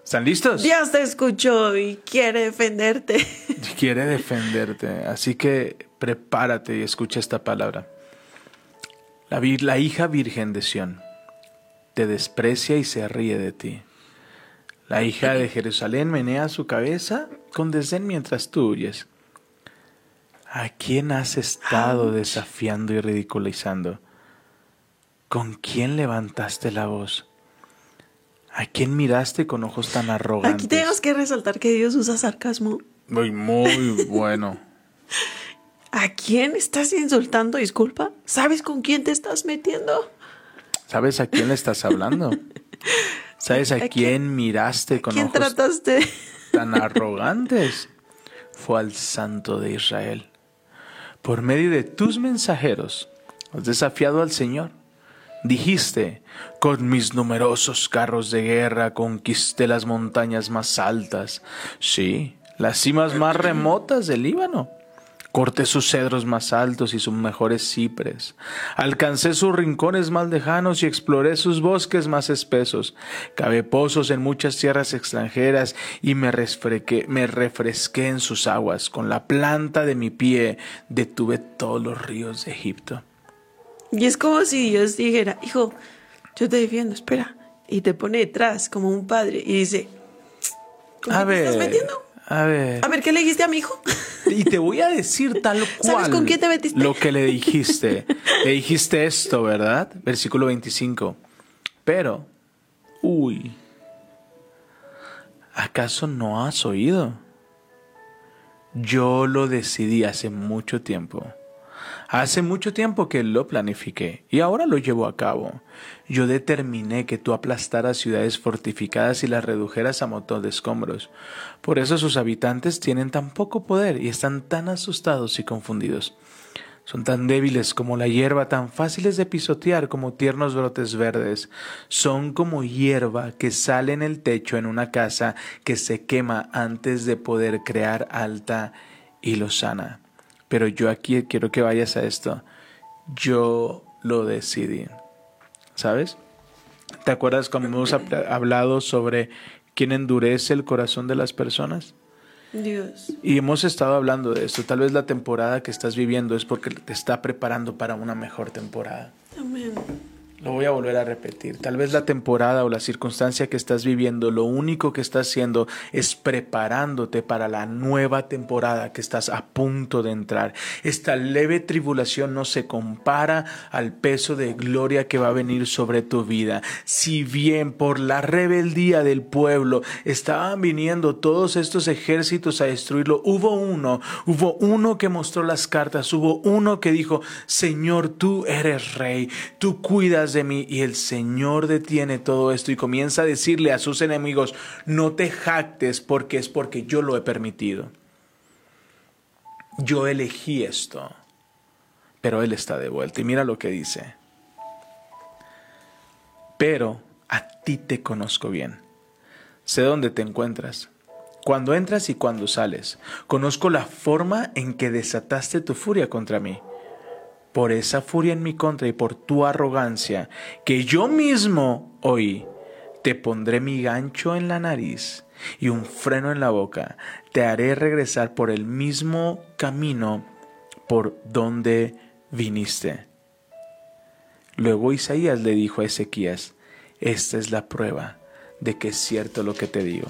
¿Están listos? Dios te escuchó y quiere defenderte. quiere defenderte. Así que prepárate y escucha esta palabra. La, hija virgen de Sión te desprecia y se ríe de ti. La hija de Jerusalén menea su cabeza con desdén mientras tú huyes. ¿A quién has estado desafiando y ridiculizando? ¿Con quién levantaste la voz? ¿A quién miraste con ojos tan arrogantes? Aquí tenemos que resaltar que Dios usa sarcasmo. Muy, muy [laughs] bueno. ¿A quién estás insultando? Disculpa. ¿Sabes con quién te estás metiendo? ¿Sabes a quién le estás hablando? ¿Sabes a, ¿A quién, quién- miraste con ¿Quién ojos trataste? tan arrogantes? Fue al Santo de Israel. Por medio de tus mensajeros has desafiado al Señor. Dijiste, con mis numerosos carros de guerra conquisté las montañas más altas, sí, las cimas más remotas del Líbano. Corté sus cedros más altos y sus mejores cipres. Alcancé sus rincones más lejanos y exploré sus bosques más espesos. Cavé pozos en muchas tierras extranjeras y me, resfrequé- me refresqué en sus aguas. Con la planta de mi pie detuve todos los ríos de Egipto. Y es como si Dios dijera, hijo, yo te defiendo, espera. Y te pone detrás como un padre y dice, ¿con A te estás ver, metiendo? A ver. A ver, ¿qué le dijiste a mi hijo? Y te voy a decir tal [laughs] cual. ¿Sabes con quién te metiste? Lo que le dijiste. le dijiste esto, ¿verdad? Versículo 25. Pero, uy, ¿acaso no has oído? Yo lo decidí hace mucho tiempo. Hace mucho tiempo que lo planifiqué y ahora lo llevo a cabo. Yo determiné que tú aplastaras ciudades fortificadas y las redujeras a montón de escombros. Por eso sus habitantes tienen tan poco poder y están tan asustados y confundidos. Son tan débiles como la hierba, tan fáciles de pisotear como tiernos brotes verdes. Son como hierba que sale en el techo en una casa que se quema antes de poder crear alta y lozana. Pero yo aquí quiero que vayas a esto. Yo lo decidí. ¿Sabes? ¿Te acuerdas cuando hemos [clears throat] hablado sobre quién endurece el corazón de las personas? Dios. Y hemos estado hablando de esto. Tal vez la temporada que estás viviendo es porque te está preparando para una mejor temporada. Amén. Lo voy a volver a repetir. Tal vez la temporada o la circunstancia que estás viviendo, lo único que estás haciendo es preparándote para la nueva temporada que estás a punto de entrar. Esta leve tribulación no se compara al peso de gloria que va a venir sobre tu vida. Si bien por la rebeldía del pueblo estaban viniendo todos estos ejércitos a destruirlo, hubo uno, hubo uno que mostró las cartas, hubo uno que dijo, Señor, tú eres rey, tú cuidas de mí y el Señor detiene todo esto y comienza a decirle a sus enemigos, no te jactes porque es porque yo lo he permitido. Yo elegí esto, pero Él está de vuelta. Y mira lo que dice. Pero a ti te conozco bien. Sé dónde te encuentras. Cuando entras y cuando sales. Conozco la forma en que desataste tu furia contra mí por esa furia en mi contra y por tu arrogancia, que yo mismo oí, te pondré mi gancho en la nariz y un freno en la boca, te haré regresar por el mismo camino por donde viniste. Luego Isaías le dijo a Ezequías, esta es la prueba de que es cierto lo que te digo.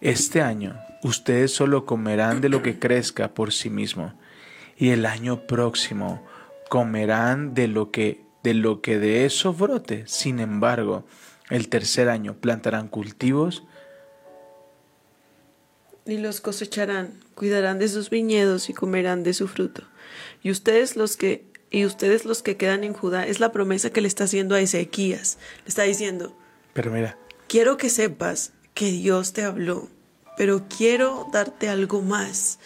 Este año ustedes solo comerán de lo que crezca por sí mismo y el año próximo comerán de lo que de lo que de eso brote. Sin embargo, el tercer año plantarán cultivos y los cosecharán, cuidarán de sus viñedos y comerán de su fruto. Y ustedes los que y ustedes los que quedan en Judá es la promesa que le está haciendo a Ezequías. Le está diciendo, pero mira, quiero que sepas que Dios te habló, pero quiero darte algo más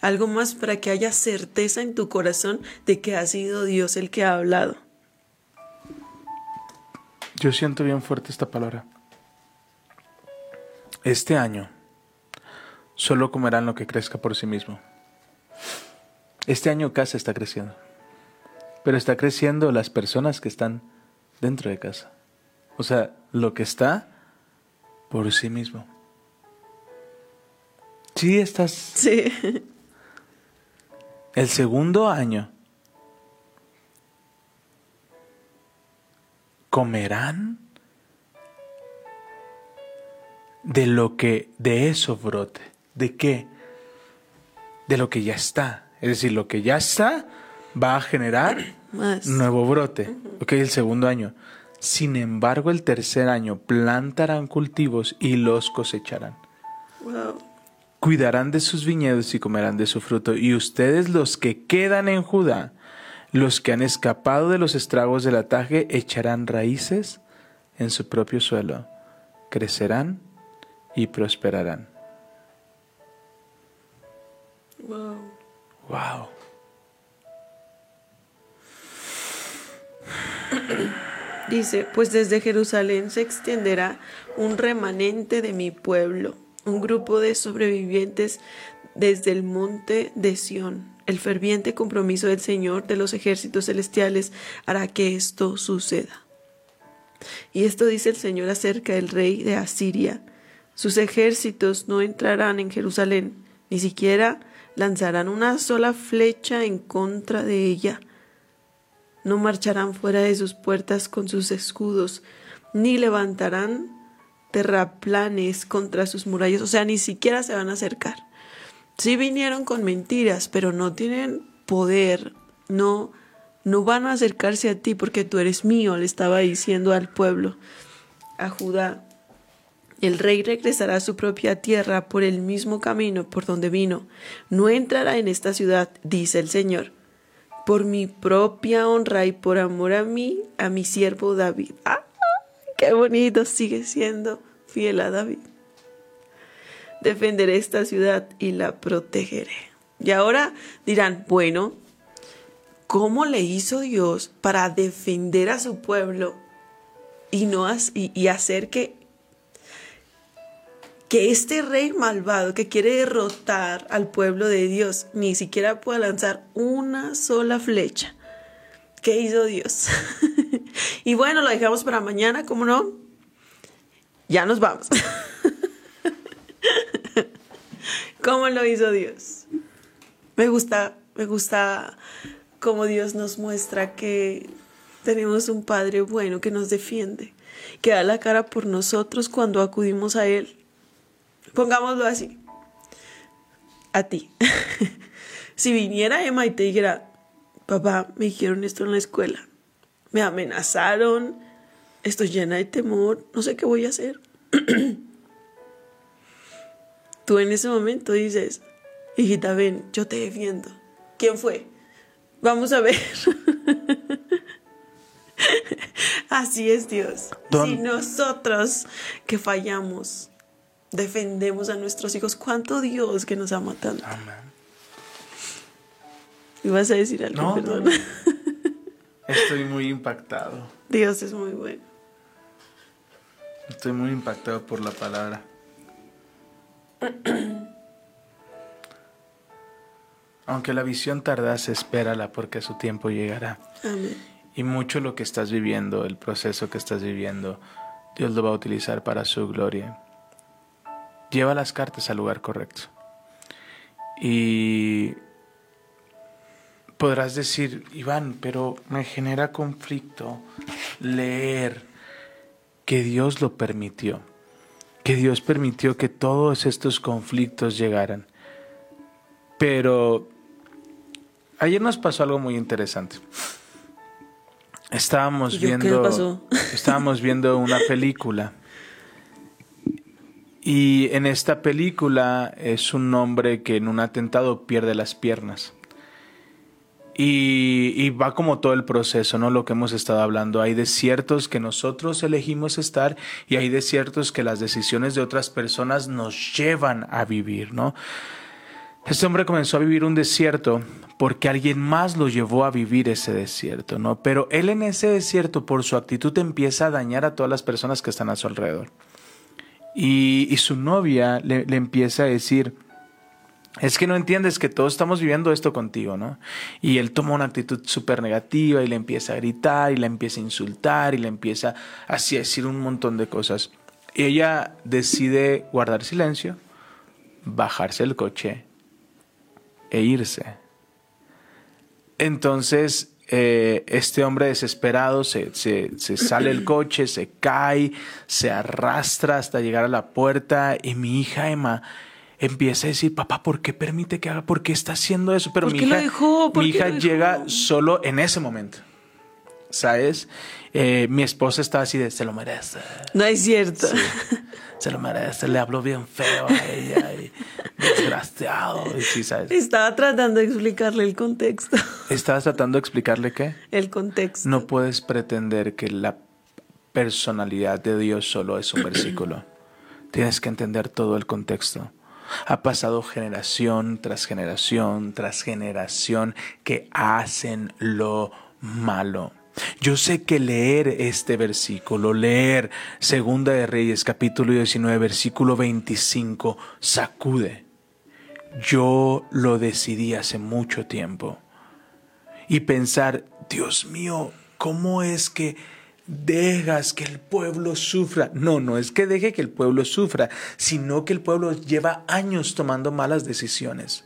algo más para que haya certeza en tu corazón de que ha sido Dios el que ha hablado. Yo siento bien fuerte esta palabra. Este año solo comerán lo que crezca por sí mismo. Este año casa está creciendo, pero está creciendo las personas que están dentro de casa. O sea, lo que está por sí mismo. Sí, estás. Sí. El segundo año comerán de lo que de eso brote. ¿De qué? De lo que ya está. Es decir, lo que ya está va a generar [clears throat] nuevo brote. Ok, el segundo año. Sin embargo, el tercer año plantarán cultivos y los cosecharán. Wow cuidarán de sus viñedos y comerán de su fruto. Y ustedes los que quedan en Judá, los que han escapado de los estragos del ataque, echarán raíces en su propio suelo, crecerán y prosperarán. Wow. Wow. Dice, pues desde Jerusalén se extenderá un remanente de mi pueblo un grupo de sobrevivientes desde el monte de Sión. El ferviente compromiso del Señor de los ejércitos celestiales hará que esto suceda. Y esto dice el Señor acerca del rey de Asiria. Sus ejércitos no entrarán en Jerusalén, ni siquiera lanzarán una sola flecha en contra de ella. No marcharán fuera de sus puertas con sus escudos, ni levantarán terraplanes contra sus murallas, o sea, ni siquiera se van a acercar. Sí vinieron con mentiras, pero no tienen poder, no, no van a acercarse a ti porque tú eres mío, le estaba diciendo al pueblo, a Judá. El rey regresará a su propia tierra por el mismo camino por donde vino. No entrará en esta ciudad, dice el Señor. por mi propia honra y por amor a mí, a mi siervo David. ¡Ah! ¡Qué bonito! Sigue siendo fiel a David. Defenderé esta ciudad y la protegeré. Y ahora dirán, bueno, ¿cómo le hizo Dios para defender a su pueblo y, no, y, hacer que que este rey malvado que quiere derrotar al pueblo de Dios ni siquiera pueda lanzar una sola flecha. ¿Qué hizo Dios? [laughs] y bueno, lo dejamos para mañana, ¿cómo no? Ya nos vamos. ¿Cómo lo hizo Dios? Me gusta, me gusta cómo Dios nos muestra que tenemos un Padre bueno que nos defiende, que da la cara por nosotros cuando acudimos a Él Pongámoslo así. A ti. [laughs] si viniera Emma y te dijera, papá, me dijeron esto en la escuela, me amenazaron, estoy llena de temor, no sé qué voy a hacer. [clears throat] Tú en ese momento dices, hijita, ven, yo te defiendo. ¿Quién fue? Vamos a ver. [laughs] Así es Dios. Si nosotros que fallamos defendemos a nuestros hijos. ¿Cuánto Dios que nos ama tanto? Amén. ¿Y vas a decir algo? No, Perdón. [laughs] Estoy muy impactado. Dios es muy bueno. Estoy muy impactado por la palabra. Aunque la visión tardase, espérala porque su tiempo llegará. Amén. Y mucho lo que estás viviendo, el proceso que estás viviendo, Dios lo va a utilizar para su gloria lleva las cartas al lugar correcto. Y podrás decir, Iván, pero me genera conflicto leer que Dios lo permitió, que Dios permitió que todos estos conflictos llegaran. Pero ayer nos pasó algo muy interesante. Estábamos viendo [laughs] estábamos viendo una película y en esta película es un hombre que en un atentado pierde las piernas. Y, va como todo el proceso, ¿no? Lo que hemos estado hablando. Hay desiertos que nosotros elegimos estar y hay desiertos que las decisiones de otras personas nos llevan a vivir, ¿no? Este hombre comenzó a vivir un desierto porque alguien más lo llevó a vivir ese desierto, ¿no? Pero él en ese desierto, por su actitud, empieza a dañar a todas las personas que están a su alrededor. Y, su novia le, empieza a decir, es que no entiendes que todos estamos viviendo esto contigo, ¿no? Y él toma una actitud súper negativa y le empieza a gritar y le empieza a insultar y le empieza así a decir un montón de cosas. Y ella decide guardar silencio, bajarse el coche e irse. Entonces eh, este hombre desesperado se, se, se sale del coche, se cae, se arrastra hasta llegar a la puerta y mi hija Emma empieza a decir, papá, ¿por qué permite que haga? ¿Por qué está haciendo eso? Pero mi hija, mi hija llega solo en ese momento. ¿Sabes? Eh, mi esposa está así de, se lo merece. No es cierto. se lo merece, le habló bien feo a ella. Y, desgraciado. Estaba tratando de explicarle el contexto. ¿Estabas tratando de explicarle qué? El contexto. No puedes pretender que la personalidad de Dios solo es un versículo. Tienes que entender todo el contexto. Ha pasado generación tras generación tras generación que hacen lo malo. Yo sé que leer este versículo, leer Segunda de Reyes capítulo 19 versículo 25 sacude. Yo lo decidí hace mucho tiempo. Y pensar, Dios mío, ¿cómo es que dejas que el pueblo sufra? No, no es que deje que el pueblo sufra, sino que el pueblo lleva años tomando malas decisiones.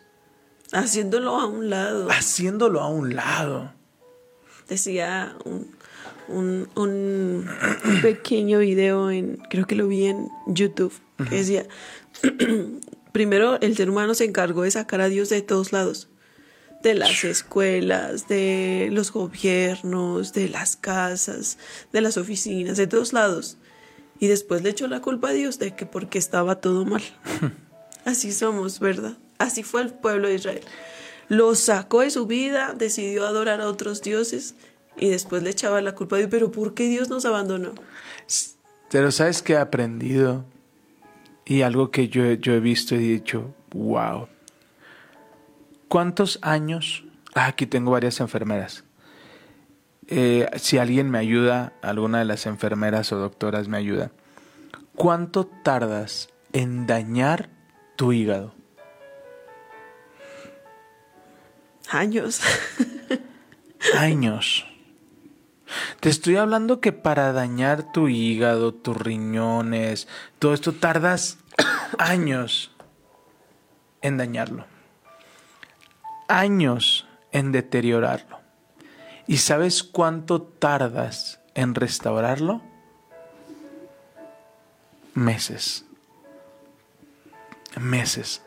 Haciéndolo a un lado. Haciéndolo a un lado decía un, un, [coughs] pequeño video en, creo que lo vi en YouTube, que decía, [clears throat] primero el ser humano se encargó de sacar a Dios de todos lados, de las escuelas, de los gobiernos, de las casas, de las oficinas, de todos lados. Y después le echó la culpa a Dios de que porque estaba todo mal. [laughs] Así somos, ¿verdad? Así fue el pueblo de Israel. lo sacó de su vida, decidió adorar a otros dioses y después le echaba la culpa a Dios. Pero ¿por qué Dios nos abandonó? Pero sabes que he aprendido y algo que yo, yo he visto y he dicho, wow. ¿Cuántos años? Ah, aquí tengo varias enfermeras. Eh, si alguien me ayuda, alguna de las enfermeras o doctoras me ayuda. ¿Cuánto tardas en dañar tu hígado? Años. [laughs] Años. Te estoy hablando que para dañar tu hígado, tus riñones, todo esto tardas [coughs] años en dañarlo. Años en deteriorarlo. ¿Y sabes cuánto tardas en restaurarlo? Meses. Meses.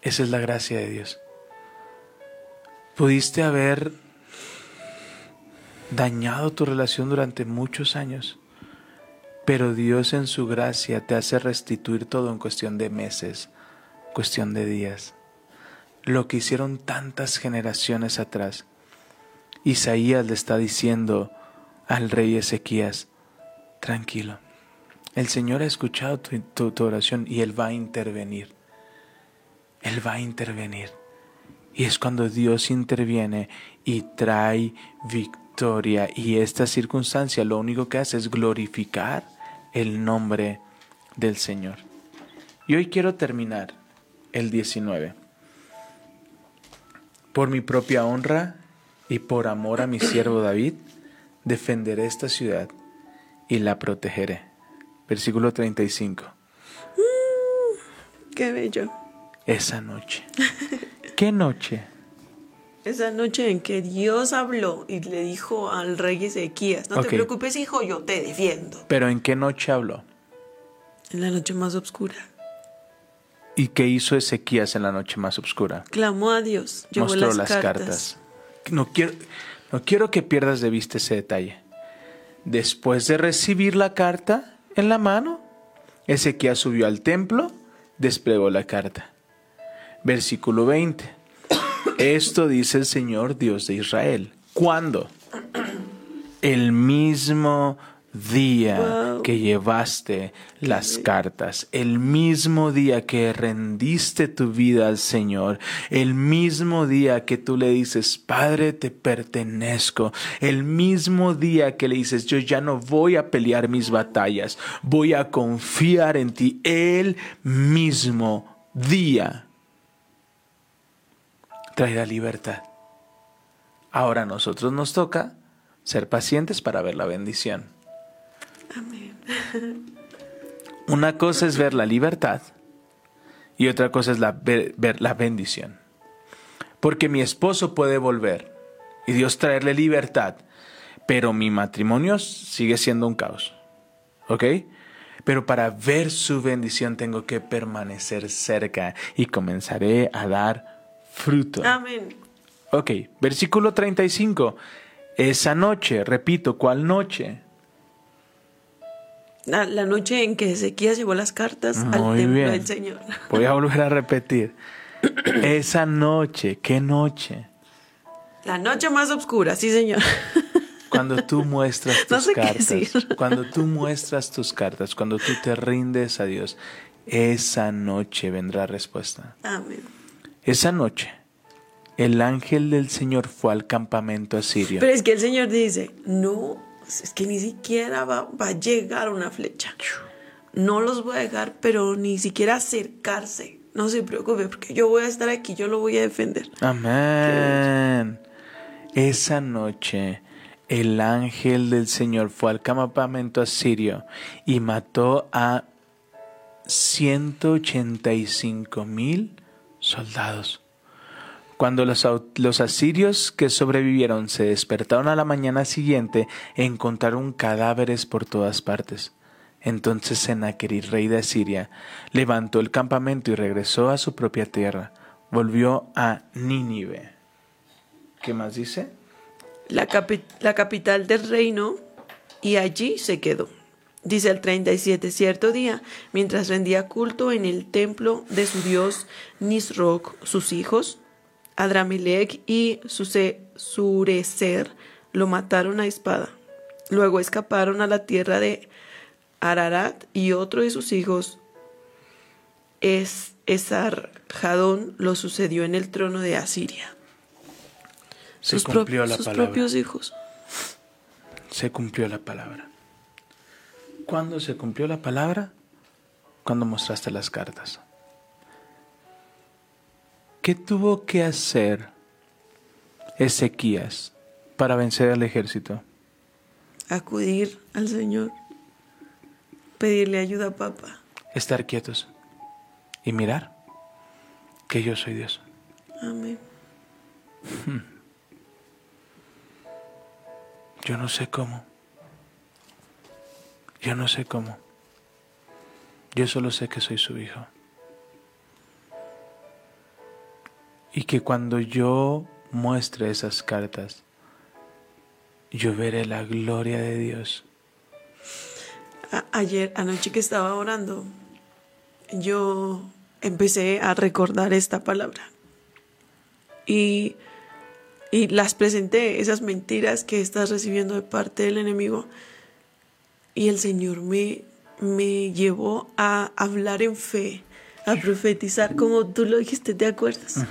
Esa es la gracia de Dios. Pudiste haber dañado tu relación durante muchos años, pero Dios en su gracia te hace restituir todo en cuestión de meses, cuestión de días. Lo que hicieron tantas generaciones atrás. Isaías le está diciendo al rey Ezequías, tranquilo, el Señor ha escuchado tu, tu oración y Él va a intervenir. Él va a intervenir. Y es cuando Dios interviene y trae victoria. Y esta circunstancia lo único que hace es glorificar el nombre del Señor. Y hoy quiero terminar el 19. Por mi propia honra y por amor a mi siervo David, defenderé esta ciudad y la protegeré. Versículo 35. Qué bello. Esa noche. ¿Qué noche? [laughs] Esa noche en que Dios habló y le dijo al rey Ezequías, no te preocupes hijo, yo te defiendo. ¿Pero en qué noche habló? En la noche más oscura. ¿Y qué hizo Ezequías en la noche más oscura? Clamó a Dios, llevó Mostró las, las cartas. cartas. No quiero, no quiero que pierdas de vista ese detalle. Después de recibir la carta en la mano, Ezequías subió al templo, desplegó la carta. Versículo 20. Esto dice el Señor Dios de Israel. ¿Cuándo? El mismo día Wow. que llevaste las cartas, el mismo día que rendiste tu vida al Señor, el mismo día que tú le dices, Padre, te pertenezco, el mismo día que le dices, yo ya no voy a pelear mis batallas, voy a confiar en ti, el mismo día traerá libertad. Ahora a nosotros nos toca ser pacientes para ver la bendición. Amén. Una cosa es ver la libertad y otra cosa es la, ver, ver la bendición. Porque mi esposo puede volver y Dios traerle libertad, pero mi matrimonio sigue siendo un caos. ¿Ok? Pero para ver su bendición tengo que permanecer cerca y comenzaré a dar fruto. Amén. Ok, versículo 35. Esa noche, repito, ¿cuál noche? La, la noche en que Ezequías llevó las cartas al templo bien. del Señor. Voy a volver a repetir. [clears throat] Esa noche, ¿qué noche? La noche más oscura, sí, Señor. [laughs] Cuando tú muestras tus No sé qué cartas, decir. cuando tú muestras tus cartas, cuando tú te rindes a Dios, esa noche vendrá respuesta. Amén. Esa noche, el ángel del Señor fue al campamento asirio. Pero es que el Señor dice, no, es que ni siquiera va, va a llegar una flecha. No los voy a dejar, pero ni siquiera acercarse. No se preocupe, porque yo voy a estar aquí, yo lo voy a defender. Amén. Esa noche el ángel del Señor fue al campamento asirio y mató a 185 mil soldados. Cuando los, los asirios que sobrevivieron se despertaron a la mañana siguiente, encontraron cadáveres por todas partes. Entonces Sennacherib, rey de Asiria, levantó el campamento y regresó a su propia tierra. Volvió a Nínive. ¿Qué más dice? La, la capital del reino, y allí se quedó. Dice el 37, cierto día, mientras rendía culto en el templo de su dios Nisroch, sus hijos, Adramelech y Surecer, lo mataron a espada. Luego escaparon a la tierra de Ararat y otro de sus hijos, es Esarjadón, lo sucedió en el trono de Asiria. Se sus pro- cumplió la sus palabra. propios hijos. Se cumplió la palabra. ¿Cuándo se cumplió la palabra? Cuando mostraste las cartas. ¿Qué tuvo que hacer Ezequías para vencer al ejército? Acudir al Señor, pedirle ayuda a papá. Estar quietos y mirar que yo soy Dios. Amén. Yo no sé cómo. Yo no sé cómo. Yo solo sé que soy su hijo. Y que cuando yo muestre esas cartas, yo veré la gloria de Dios. Ayer, anoche que estaba orando, yo empecé a recordar esta palabra. Y, y las presenté, esas mentiras que estás recibiendo de parte del enemigo. Y el Señor me, me llevó a hablar en fe, a profetizar, como tú lo dijiste, ¿te acuerdas?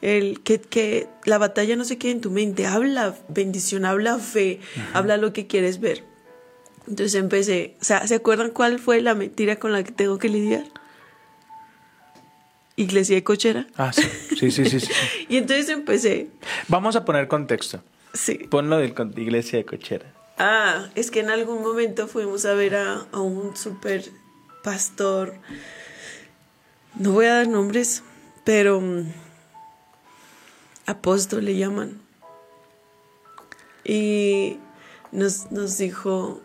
El que, que la batalla no se quede en tu mente, habla bendición, habla fe, habla lo que quieres ver. Entonces empecé, o sea, ¿se acuerdan cuál fue la mentira con la que tengo que lidiar? Iglesia de cochera. Ah, sí, sí, sí, sí. sí. [laughs] Y entonces empecé, Vamos a poner contexto. sí. Ponlo de iglesia de cochera. Ah, es que en algún momento fuimos a ver a, a un super pastor. No voy a dar nombres, pero mm, apóstol le llaman. Y nos, nos dijo,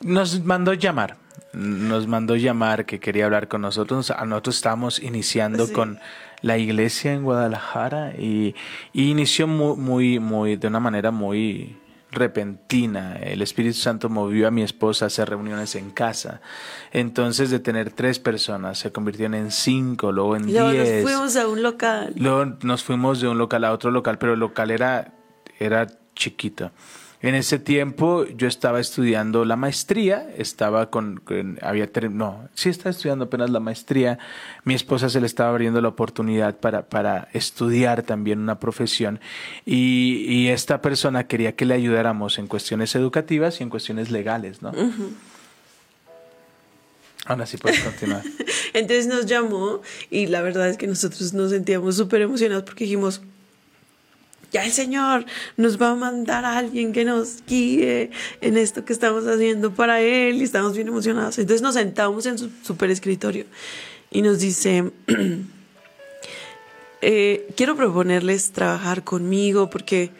Nos mandó llamar. Nos mandó llamar que quería hablar con nosotros. A nosotros estábamos iniciando Sí. con la iglesia en Guadalajara y, y inició muy, muy, muy, de una manera muy repentina. El Espíritu Santo movió a mi esposa a hacer reuniones en casa. Entonces, de tener tres personas, se convirtieron en cinco, luego en luego nos diez. fuimos a un local. Luego nos fuimos de un local a otro local, pero el local era, era chiquito. En ese tiempo yo estaba estudiando la maestría, estaba con, había no, sí estaba estudiando apenas la maestría. Mi esposa se le estaba abriendo la oportunidad para, para estudiar también una profesión y, y esta persona quería que le ayudáramos en cuestiones educativas y en cuestiones legales, ¿no? Ahora sí puedes continuar. [laughs] Entonces nos llamó y la verdad es que nosotros nos sentíamos súper emocionados porque dijimos, ya el Señor nos va a mandar a alguien que nos guíe en esto que estamos haciendo para Él y estamos bien emocionados. Entonces nos sentamos en su super escritorio y nos dice, [clears throat] eh, quiero proponerles trabajar conmigo porque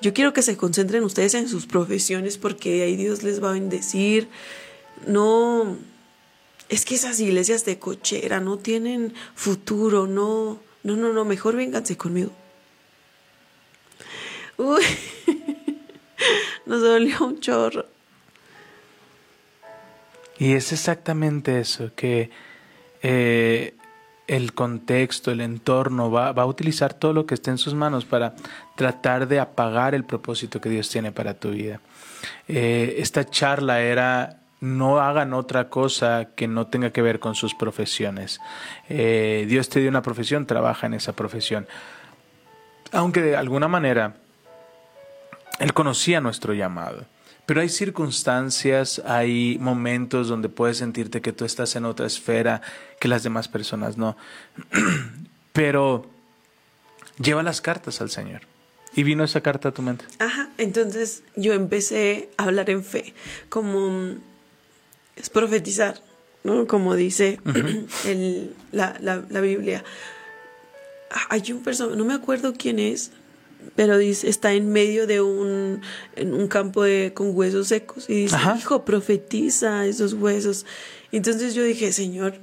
yo quiero que se concentren ustedes en sus profesiones porque ahí Dios les va a bendecir. No, es que esas iglesias de cochera no tienen futuro, no, no, no, no, mejor vénganse conmigo. Uy, [laughs] nos dolió un chorro. Y es exactamente eso, que eh, el contexto, el entorno va, a utilizar todo lo que esté en sus manos para tratar de apagar el propósito que Dios tiene para tu vida. Eh, esta charla era no hagan otra cosa que no tenga que ver con sus profesiones. Eh, Dios te dio una profesión, trabaja en esa profesión. Aunque de alguna manera Él conocía nuestro llamado. Pero hay circunstancias, hay momentos donde puedes sentirte que tú estás en otra esfera que las demás personas no. [clears throat] Pero lleva las cartas al Señor. Y vino esa carta a tu mente. Ajá, entonces yo empecé a hablar en fe, como es profetizar, ¿no? Como dice el- la, la- la Biblia. Hay un personaje, no me acuerdo quién es, pero dice, está en medio de un, en un campo de, con huesos secos y dice, Ajá. hijo, profetiza esos huesos. Entonces yo dije, Señor,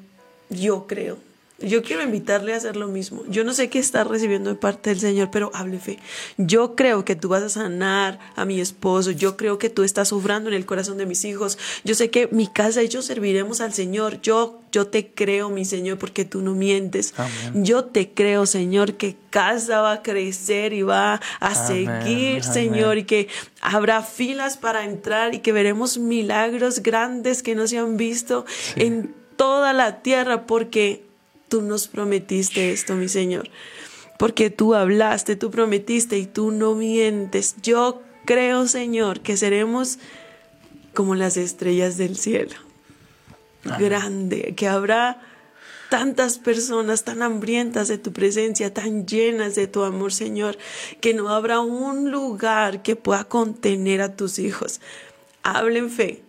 yo creo Yo quiero invitarle a hacer lo mismo. Yo no sé qué está recibiendo de parte del Señor, pero hable fe. Yo creo que tú vas a sanar a mi esposo. Yo creo que tú estás sufrando en el corazón de mis hijos. Yo sé que mi casa y yo serviremos al Señor. Yo, yo te creo, mi Señor, porque tú no mientes. Amén. Yo te creo, Señor, que casa va a crecer y va a Amén, seguir, amén. Señor, y que habrá filas para entrar y que veremos milagros grandes que no se han visto en toda la tierra, porque tú nos prometiste esto, mi Señor. Porque tú hablaste, tú prometiste y tú no mientes. Yo creo, Señor, que seremos como las estrellas del cielo. Grande, que habrá tantas personas tan hambrientas de tu presencia, tan llenas de tu amor, Señor, que no habrá un lugar que pueda contener a tus hijos. Hablen fe.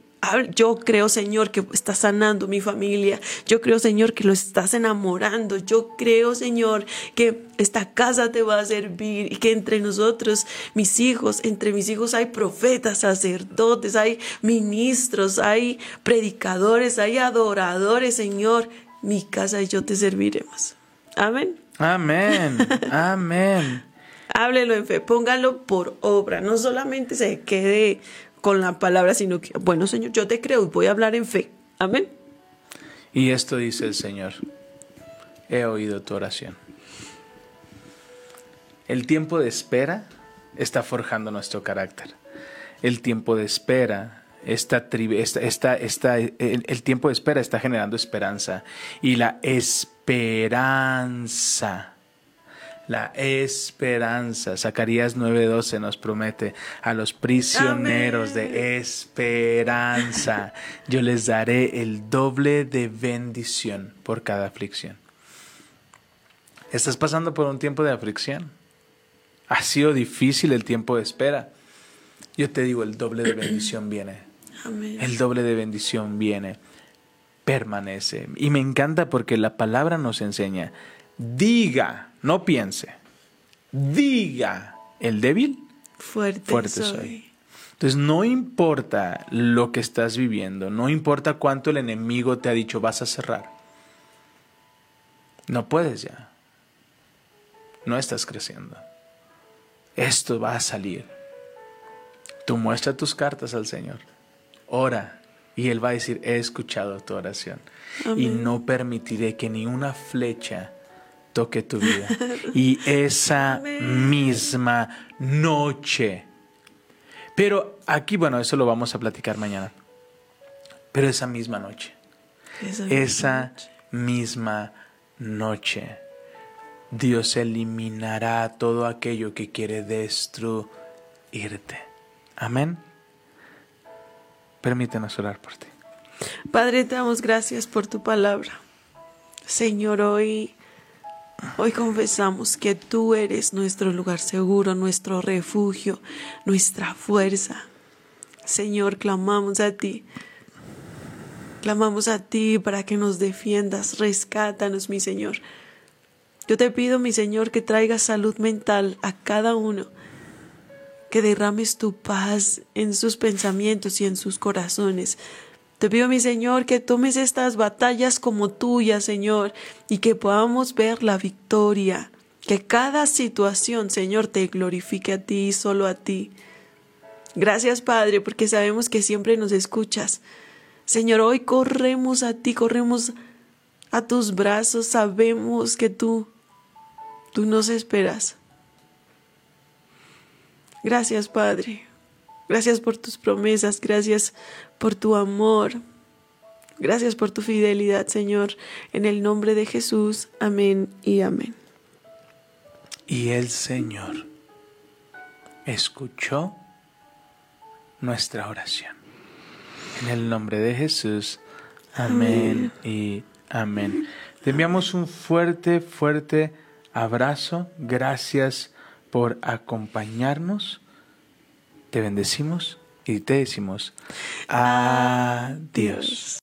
Yo creo, Señor, que estás sanando mi familia. Yo creo, Señor, que lo estás enamorando. Yo creo, Señor, que esta casa te va a servir y que entre nosotros, mis hijos, entre mis hijos hay profetas, sacerdotes, hay ministros, hay predicadores, hay adoradores, Señor. Mi casa y yo te serviremos. Amén. Amén. [laughs] Amén. Háblelo en fe, póngalo por obra, no solamente se quede con la palabra, sino que, bueno, Señor, yo te creo y voy a hablar en fe. Amén. Y esto dice el Señor. He oído tu oración. El tiempo de espera está forjando nuestro carácter. El tiempo de espera está, está, está- el, el tiempo de espera está generando esperanza. Y la esperanza. La esperanza. Zacarías 9:12 nos promete a los prisioneros de esperanza. Yo les daré el doble de bendición por cada aflicción. ¿Estás pasando por un tiempo de aflicción? ¿Ha sido difícil el tiempo de espera? Yo te digo, el doble de bendición [clears throat] viene. Amén. El doble de bendición viene, permanece. Y me encanta porque la palabra nos enseña, diga, no piense, diga el débil, Fuerte, fuerte soy. soy. Entonces no importa lo que estás viviendo, no importa cuánto el enemigo te ha dicho vas a cerrar. No puedes ya. No estás creciendo. Esto va a salir. Tú muestra tus cartas al Señor. Ora. Y Él va a decir, he escuchado tu oración. Y no permitiré que ni una flecha toque tu vida. Y esa misma noche. Pero aquí, bueno, eso lo vamos a platicar mañana. Pero esa misma noche. Esa Esa noche. misma noche. Dios eliminará todo aquello que quiere destruirte. Amén. Permítenos orar por ti. Padre, te damos gracias por tu palabra. Señor, hoy, hoy confesamos que tú eres nuestro lugar seguro, nuestro refugio, nuestra fuerza. Señor, clamamos a ti. Clamamos a ti para que nos defiendas, rescátanos, mi Señor. Yo te pido, mi Señor, que traigas salud mental a cada uno, que derrames tu paz en sus pensamientos y en sus corazones. Te pido, mi Señor, que tomes estas batallas como tuyas, Señor, y que podamos ver la victoria. Que cada situación, Señor, te glorifique a ti y solo a ti. Gracias, Padre, porque sabemos que siempre nos escuchas. Señor, hoy corremos a ti, corremos a tus brazos, sabemos que tú, tú nos esperas. Gracias, Padre. Gracias por tus promesas, gracias por tu amor. Gracias por tu fidelidad, Señor. En el nombre de Jesús. Amén y amén. Y el Señor escuchó nuestra oración. En el nombre de Jesús. Amén y amén. Te enviamos un fuerte, fuerte abrazo. Gracias por acompañarnos. Te bendecimos y te decimos adiós.